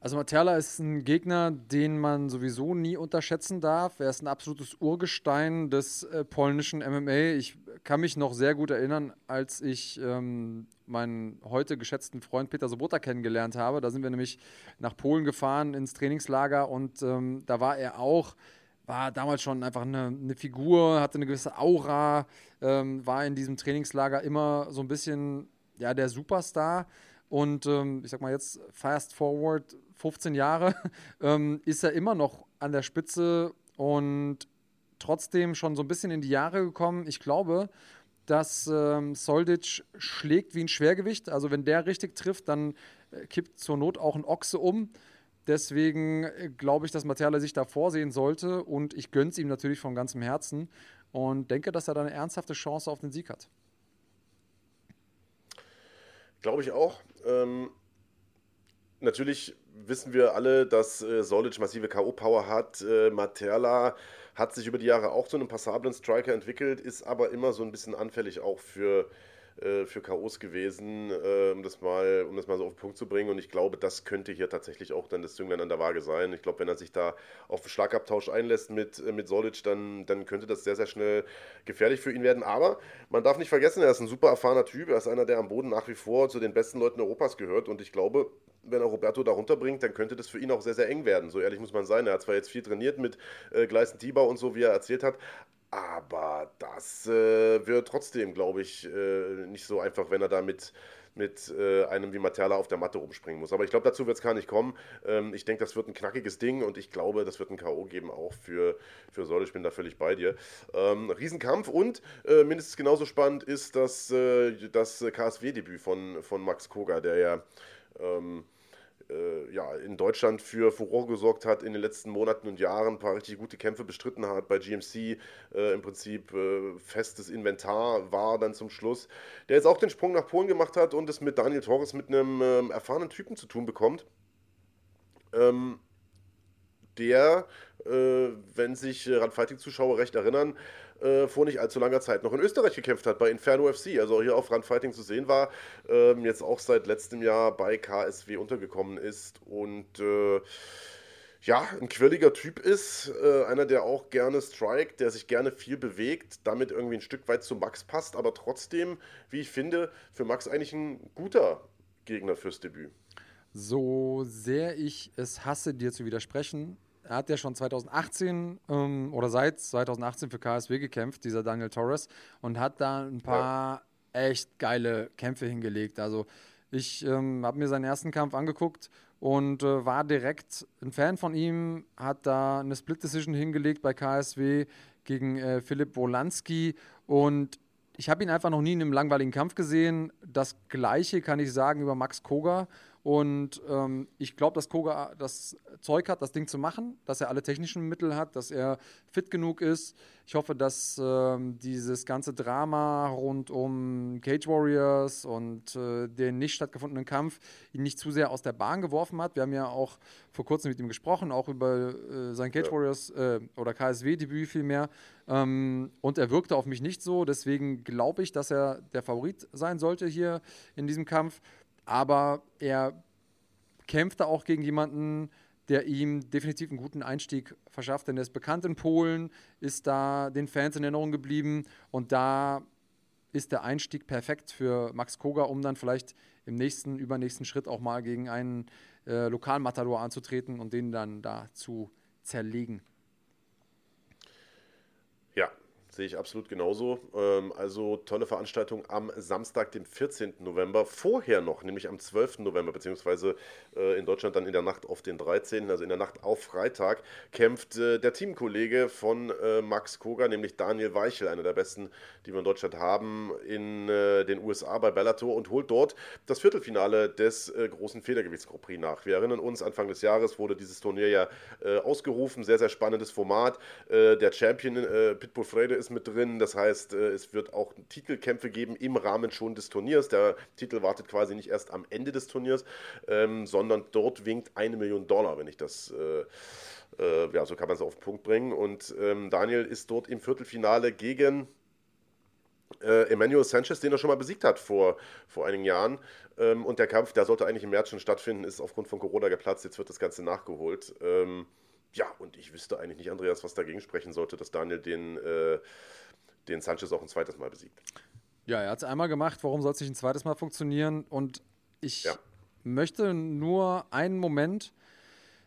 [SPEAKER 2] Also Materla ist ein Gegner, den man sowieso nie unterschätzen darf. Er ist ein absolutes Urgestein des äh, polnischen MMA. Ich kann mich noch sehr gut erinnern, als ich ähm, meinen heute geschätzten Freund Peter Sobota kennengelernt habe. Da sind wir nämlich nach Polen gefahren ins Trainingslager und ähm, da war er auch war damals schon einfach eine, eine Figur, hatte eine gewisse Aura, ähm, war in diesem Trainingslager immer so ein bisschen ja, der Superstar. Und ähm, ich sag mal jetzt, fast forward 15 Jahre, ähm, ist er immer noch an der Spitze und trotzdem schon so ein bisschen in die Jahre gekommen. Ich glaube, dass ähm, Soldic schlägt wie ein Schwergewicht. Also wenn der richtig trifft, dann äh, kippt zur Not auch ein Ochse um. Deswegen äh, glaube ich, dass Materla sich da vorsehen sollte und ich gönne es ihm natürlich von ganzem Herzen und denke, dass er da eine ernsthafte Chance auf den Sieg hat.
[SPEAKER 1] Glaube ich auch. Ähm, natürlich wissen wir alle, dass äh, Solic massive K.O.-Power hat. Äh, Materla hat sich über die Jahre auch zu einem passablen Striker entwickelt, ist aber immer so ein bisschen anfällig auch für äh, für K.O.s gewesen, äh, um, das mal, um das mal so auf den Punkt zu bringen. Und ich glaube, das könnte hier tatsächlich auch dann das Zünglein an der Waage sein. Ich glaube, wenn er sich da auf einen Schlagabtausch einlässt mit, äh, mit Solic, dann, dann könnte das sehr, sehr schnell gefährlich für ihn werden. Aber man darf nicht vergessen, er ist ein super erfahrener Typ. Er ist einer, der am Boden nach wie vor zu den besten Leuten Europas gehört. Und ich glaube, wenn er Roberto da runterbringt, dann könnte das für ihn auch sehr, sehr eng werden. So ehrlich muss man sein. Er hat zwar jetzt viel trainiert mit äh, Gleisen Tibau und so, wie er erzählt hat, aber das äh, wird trotzdem, glaube ich, äh, nicht so einfach, wenn er da mit, mit äh, einem wie Materla auf der Matte rumspringen muss. Aber ich glaube, dazu wird es gar nicht kommen. Ähm, ich denke, das wird ein knackiges Ding und ich glaube, das wird ein K.O. geben, auch für, für Sol. Ich bin da völlig bei dir. Ähm, Riesenkampf und äh, mindestens genauso spannend ist das, äh, das KSW-Debüt von, von Max Koga, der ja. Ähm, äh, ja, in Deutschland für Furore gesorgt hat in den letzten Monaten und Jahren, ein paar richtig gute Kämpfe bestritten hat, bei GMC äh, im Prinzip äh, festes Inventar war dann zum Schluss, der jetzt auch den Sprung nach Polen gemacht hat und es mit Daniel Torres mit einem ähm, erfahrenen Typen zu tun bekommt. Ähm, der, äh, wenn sich äh, Run-Fighting-Zuschauer recht erinnern, äh, vor nicht allzu langer Zeit noch in Österreich gekämpft hat, bei Inferno FC, also hier auf Run-Fighting zu sehen war, ähm, jetzt auch seit letztem Jahr bei KSW untergekommen ist und äh, ja, ein quirliger Typ ist, äh, einer, der auch gerne strikt, der sich gerne viel bewegt, damit irgendwie ein Stück weit zu Max passt, aber trotzdem, wie ich finde, für Max eigentlich ein guter Gegner fürs Debüt.
[SPEAKER 2] So sehr ich es hasse, dir zu widersprechen, er hat ja schon 2018 ähm, oder seit 2018 für KSW gekämpft, dieser Daniel Torres, und hat da ein paar ja. echt geile Kämpfe hingelegt. Also ich ähm, habe mir seinen ersten Kampf angeguckt und äh, war direkt ein Fan von ihm, hat da eine Split Decision hingelegt bei KSW gegen äh, Philipp Wolanski und ich habe ihn einfach noch nie in einem langweiligen Kampf gesehen. Das gleiche kann ich sagen über Max Koga. Und ähm, ich glaube, dass Koga das Zeug hat, das Ding zu machen, dass er alle technischen Mittel hat, dass er fit genug ist. Ich hoffe, dass ähm, dieses ganze Drama rund um Cage Warriors und äh, den nicht stattgefundenen Kampf ihn nicht zu sehr aus der Bahn geworfen hat. Wir haben ja auch vor kurzem mit ihm gesprochen, auch über äh, sein Cage ja. Warriors äh, oder KSW-Debüt vielmehr. Ähm, und er wirkte auf mich nicht so. Deswegen glaube ich, dass er der Favorit sein sollte hier in diesem Kampf aber er kämpfte auch gegen jemanden, der ihm definitiv einen guten Einstieg verschafft, denn er ist bekannt in Polen, ist da den Fans in Erinnerung geblieben und da ist der Einstieg perfekt für Max Koga, um dann vielleicht im nächsten, übernächsten Schritt auch mal gegen einen äh, Lokalmatador anzutreten und den dann da zu zerlegen.
[SPEAKER 1] Sehe ich absolut genauso. Ähm, also tolle Veranstaltung am Samstag, dem 14. November. Vorher noch, nämlich am 12. November, beziehungsweise äh, in Deutschland dann in der Nacht auf den 13., also in der Nacht auf Freitag, kämpft äh, der Teamkollege von äh, Max Koga, nämlich Daniel Weichel, einer der besten, die wir in Deutschland haben, in den USA bei Bellator und holt dort das Viertelfinale des großen Federgewichts Grand nach. Wir erinnern uns, Anfang des Jahres wurde dieses Turnier ja ausgerufen. Sehr, sehr spannendes Format. der Champion Pitbull Frede ist mit drin. Das heißt, äh, es wird auch Titelkämpfe geben im Rahmen schon des Turniers. Der Titel wartet quasi nicht erst am Ende des Turniers, ähm, sondern dort winkt eine Million Dollar, wenn ich das. Äh, äh, ja, so kann man es auf den Punkt bringen. Und ähm, Daniel ist dort im Viertelfinale gegen äh, Emmanuel Sanchez, den er schon mal besiegt hat vor, vor einigen Jahren. Ähm, und der Kampf, der sollte eigentlich im März schon stattfinden, ist aufgrund von Corona geplatzt. Jetzt wird das Ganze nachgeholt. Ähm, ja, und ich wüsste eigentlich nicht, Andreas, was dagegen sprechen sollte, dass Daniel den, äh, den Sanchez auch ein zweites Mal besiegt.
[SPEAKER 2] Ja, er hat es einmal gemacht. Warum soll es nicht ein zweites Mal funktionieren? Und ich ja. möchte nur einen Moment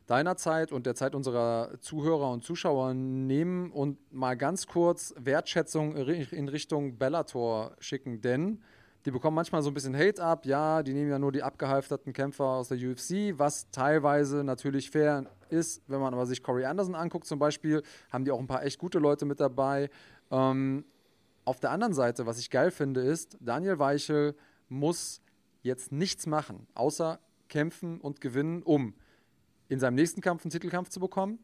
[SPEAKER 2] deiner Zeit und der Zeit unserer Zuhörer und Zuschauer nehmen und mal ganz kurz Wertschätzung in Richtung Bellator schicken, denn die bekommen manchmal so ein bisschen Hate ab. Ja, die nehmen ja nur die abgehalfterten Kämpfer aus der UFC, was teilweise natürlich fair ist. Wenn man aber sich Corey Anderson anguckt zum Beispiel, haben die auch ein paar echt gute Leute mit dabei. Ähm, auf der anderen Seite, was ich geil finde, ist, Daniel Weichel muss jetzt nichts machen, außer kämpfen und gewinnen, um in seinem nächsten Kampf einen Titelkampf zu bekommen.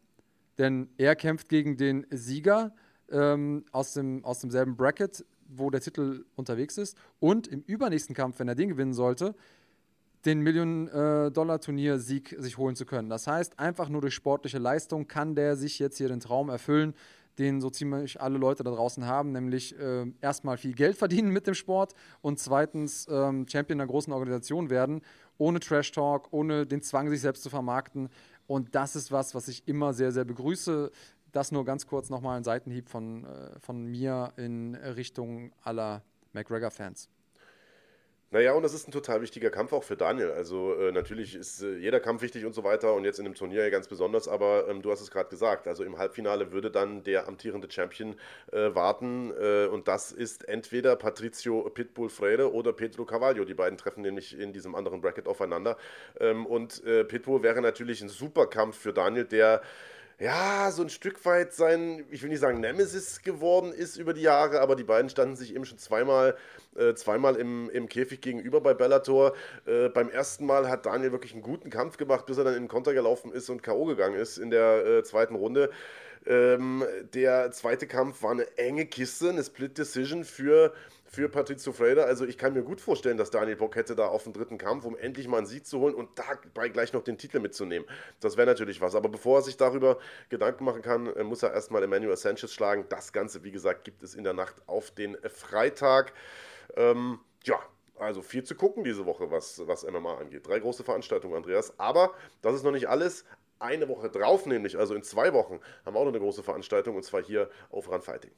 [SPEAKER 2] Denn er kämpft gegen den Sieger ähm, aus, dem, aus demselben Bracket wo der Titel unterwegs ist und im übernächsten Kampf, wenn er den gewinnen sollte, den Million-Dollar-Turnier-Sieg sich holen zu können. Das heißt, einfach nur durch sportliche Leistung kann der sich jetzt hier den Traum erfüllen, den so ziemlich alle Leute da draußen haben, nämlich äh, erstmal viel Geld verdienen mit dem Sport und zweitens ähm, Champion einer großen Organisation werden, ohne Trash-Talk, ohne den Zwang, sich selbst zu vermarkten. Und das ist was, was ich immer sehr, sehr begrüße das nur ganz kurz nochmal ein Seitenhieb von, äh, von mir in Richtung aller McGregor-Fans.
[SPEAKER 1] Naja, und das ist ein total wichtiger Kampf auch für Daniel. Also äh, natürlich ist äh, jeder Kampf wichtig und so weiter und jetzt in dem Turnier ja ganz besonders, aber ähm, du hast es gerade gesagt, also im Halbfinale würde dann der amtierende Champion äh, warten äh, und das ist entweder Patricio Pitbull Freire oder Pedro Carvalho. Die beiden treffen nämlich in diesem anderen Bracket aufeinander ähm, und äh, Pitbull wäre natürlich ein super Kampf für Daniel, der ja, so ein Stück weit sein, ich will nicht sagen Nemesis geworden ist über die Jahre, aber die beiden standen sich eben schon zweimal, äh, zweimal im, im Käfig gegenüber bei Bellator. Äh, beim ersten Mal hat Daniel wirklich einen guten Kampf gemacht, bis er dann in den Konter gelaufen ist und K.O. gegangen ist in der äh, zweiten Runde. Ähm, der zweite Kampf war eine enge Kiste, eine Split Decision für für Patrizio Freire. Also ich kann mir gut vorstellen, dass Daniel Bock hätte da auf den dritten Kampf, um endlich mal einen Sieg zu holen und dabei gleich noch den Titel mitzunehmen. Das wäre natürlich was. Aber bevor er sich darüber Gedanken machen kann, äh, muss er erstmal Emmanuel Sanchez schlagen. Das Ganze, wie gesagt, gibt es in der Nacht auf den Freitag. Ähm, ja, also viel zu gucken diese Woche, was, was MMA angeht. Drei große Veranstaltungen, Andreas. Aber das ist noch nicht alles. Eine Woche drauf, nämlich, also in zwei Wochen, haben wir auch noch eine große Veranstaltung und zwar hier auf Run Fighting.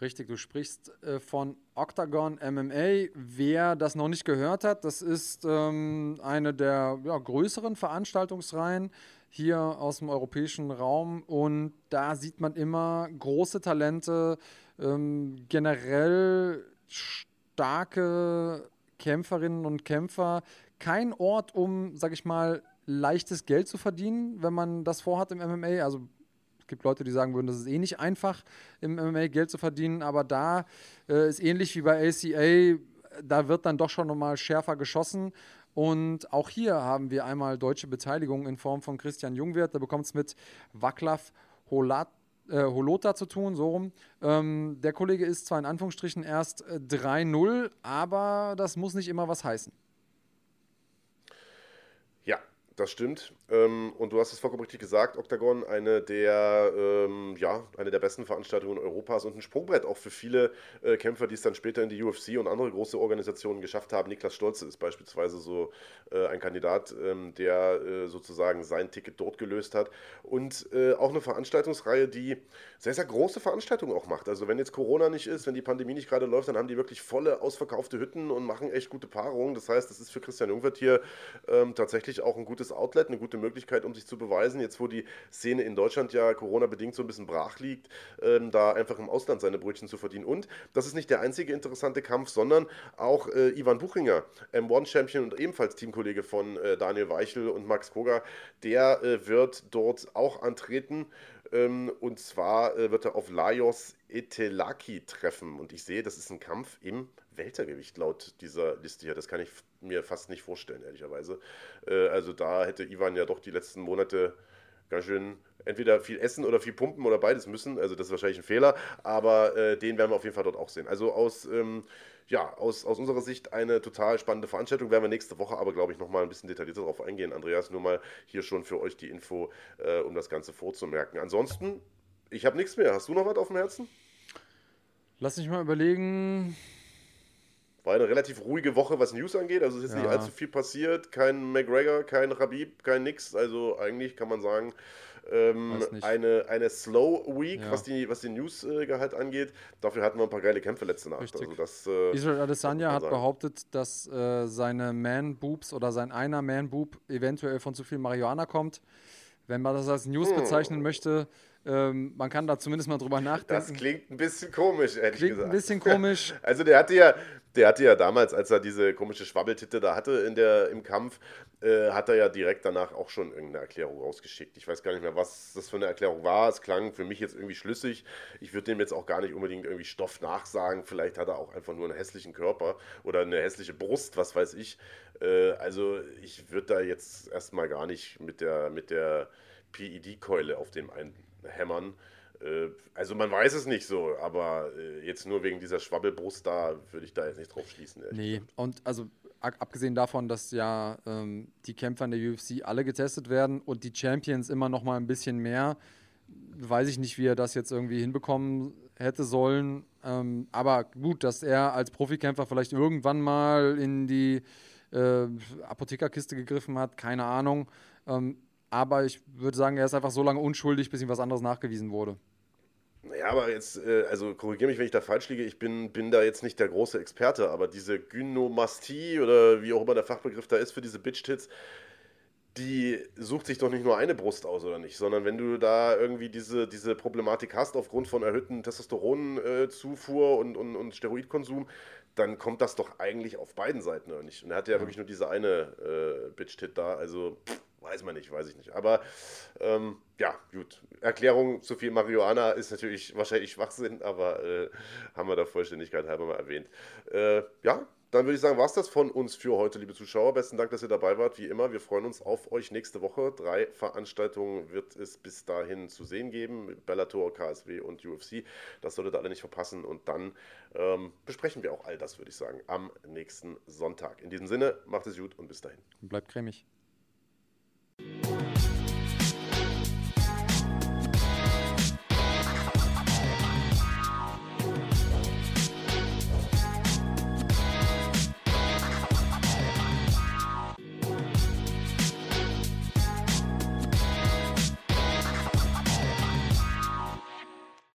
[SPEAKER 2] Richtig, du sprichst äh, von Octagon MMA. Wer das noch nicht gehört hat, das ist ähm, eine der ja, größeren Veranstaltungsreihen hier aus dem europäischen Raum und da sieht man immer große Talente, ähm, generell starke Kämpferinnen und Kämpfer. Kein Ort, um, sag ich mal, leichtes Geld zu verdienen, wenn man das vorhat im MMA. Also gibt Leute, die sagen würden, das ist eh nicht einfach, im MMA Geld zu verdienen, aber da äh, ist ähnlich wie bei ACA, da wird dann doch schon nochmal schärfer geschossen. Und auch hier haben wir einmal deutsche Beteiligung in Form von Christian Jungwirth. Der bekommt es mit Waclav Holat äh, Holota zu tun, so rum. Ähm, der Kollege ist zwar in Anführungsstrichen erst äh, 3-0, aber das muss nicht immer was heißen.
[SPEAKER 1] Das stimmt. Ähm, und du hast es vollkommen richtig gesagt, Octagon, eine der, ähm, ja, eine der besten Veranstaltungen Europas und ein Sprungbrett auch für viele äh, Kämpfer, die es dann später in die UFC und andere große Organisationen geschafft haben. Niklas Stolze ist beispielsweise so äh, ein Kandidat, ähm, der äh, sozusagen sein Ticket dort gelöst hat. Und äh, auch eine Veranstaltungsreihe, die sehr, sehr große Veranstaltungen auch macht. Also wenn jetzt Corona nicht ist, wenn die Pandemie nicht gerade läuft, dann haben die wirklich volle, ausverkaufte Hütten und machen echt gute Paarungen. Das heißt, das ist für Christian Jungwirth hier ähm, tatsächlich auch ein gutes gutes Outlet, eine gute gute Möglichkeit, um sich zu beweisen. Jetzt, wo die Szene in Deutschland ja Corona-bedingt so ein bisschen brach liegt, ähm, da einfach im Ausland seine Brötchen zu verdienen. Und das ist nicht der einzige interessante Kampf, sondern auch äh, Ivan Buchinger, M1-Champion und ebenfalls Teamkollege von äh, Daniel Weichel und Max Koga, der äh, wird dort auch antreten. Ähm, und zwar äh, wird er auf Lajos Etelaki treffen. Und ich sehe, das ist ein Kampf im Weltergewicht laut dieser Liste hier. Das kann ich mir fast nicht vorstellen, ehrlicherweise. Äh, also da hätte Ivan ja doch die letzten Monate ganz schön entweder viel essen oder viel pumpen oder beides müssen. Also das ist wahrscheinlich ein Fehler, aber äh, den werden wir auf jeden Fall dort auch sehen. Also aus, ähm, ja, aus, aus unserer Sicht eine total spannende Veranstaltung. Werden wir nächste Woche aber, glaube ich, nochmal ein bisschen detaillierter darauf eingehen. Andreas, nur mal hier schon für euch die Info, äh, um das Ganze vorzumerken. Ansonsten, ich habe nichts mehr. Hast du noch was auf dem Herzen?
[SPEAKER 2] Lass mich mal überlegen.
[SPEAKER 1] War eine relativ ruhige Woche, was News angeht. Also es ist ja. nicht allzu viel passiert. Kein McGregor, kein Rabib, kein nix. Also eigentlich kann man sagen, ähm, eine, eine Slow Week, ja. was, die, was den News-Gehalt äh, angeht. Dafür hatten wir ein paar geile Kämpfe letzte Nacht.
[SPEAKER 2] Also das, äh, Israel Adesanya hat behauptet, dass äh, seine Man-Boobs oder sein einer Man-Boob eventuell von zu viel Marihuana kommt. Wenn man das als News hm. bezeichnen möchte, ähm, man kann da zumindest mal drüber nachdenken.
[SPEAKER 1] Das klingt ein bisschen komisch, ehrlich
[SPEAKER 2] klingt
[SPEAKER 1] gesagt.
[SPEAKER 2] ein bisschen komisch.
[SPEAKER 1] Also der hatte ja, der hatte ja damals, als er diese komische Schwabbeltitte da hatte in der, im Kampf, äh, hat er ja direkt danach auch schon irgendeine Erklärung rausgeschickt. Ich weiß gar nicht mehr, was das für eine Erklärung war. Es klang für mich jetzt irgendwie schlüssig. Ich würde dem jetzt auch gar nicht unbedingt irgendwie Stoff nachsagen. Vielleicht hat er auch einfach nur einen hässlichen Körper oder eine hässliche Brust, was weiß ich. Äh, also ich würde da jetzt erstmal gar nicht mit der, mit der PED-Keule auf dem einen hämmern. Äh, also man weiß es nicht so, aber äh, jetzt nur wegen dieser Schwabbelbrust da würde ich da jetzt nicht drauf schließen.
[SPEAKER 2] Nee, und also abgesehen davon, dass ja ähm, die Kämpfer in der UFC alle getestet werden und die Champions immer noch mal ein bisschen mehr, weiß ich nicht, wie er das jetzt irgendwie hinbekommen hätte sollen. Ähm, aber gut, dass er als Profikämpfer vielleicht irgendwann mal in die äh, Apothekerkiste gegriffen hat, keine Ahnung. Ähm, aber ich würde sagen, er ist einfach so lange unschuldig, bis ihm was anderes nachgewiesen wurde.
[SPEAKER 1] Ja, aber jetzt, äh, also korrigiere mich, wenn ich da falsch liege, ich bin, bin da jetzt nicht der große Experte, aber diese Gynomastie oder wie auch immer der Fachbegriff da ist für diese Bitch-Tits, die sucht sich doch nicht nur eine Brust aus, oder nicht? Sondern wenn du da irgendwie diese, diese Problematik hast aufgrund von erhöhten Testosteronzufuhr und, und, und Steroidkonsum, dann kommt das doch eigentlich auf beiden Seiten, oder nicht? Und er hatte ja, ja. wirklich nur diese eine äh, Bitch-Tit da, also pff, Weiß man nicht, weiß ich nicht. Aber ähm, ja, gut. Erklärung zu viel Marihuana ist natürlich wahrscheinlich Schwachsinn, aber äh, haben wir da Vollständigkeit halber mal erwähnt. Äh, ja, dann würde ich sagen, war es das von uns für heute, liebe Zuschauer. Besten Dank, dass ihr dabei wart. Wie immer, wir freuen uns auf euch nächste Woche. Drei Veranstaltungen wird es bis dahin zu sehen geben: Bellator, KSW und UFC. Das solltet ihr alle nicht verpassen. Und dann ähm, besprechen wir auch all das, würde ich sagen, am nächsten Sonntag. In diesem Sinne, macht es gut und bis dahin.
[SPEAKER 2] Bleibt cremig.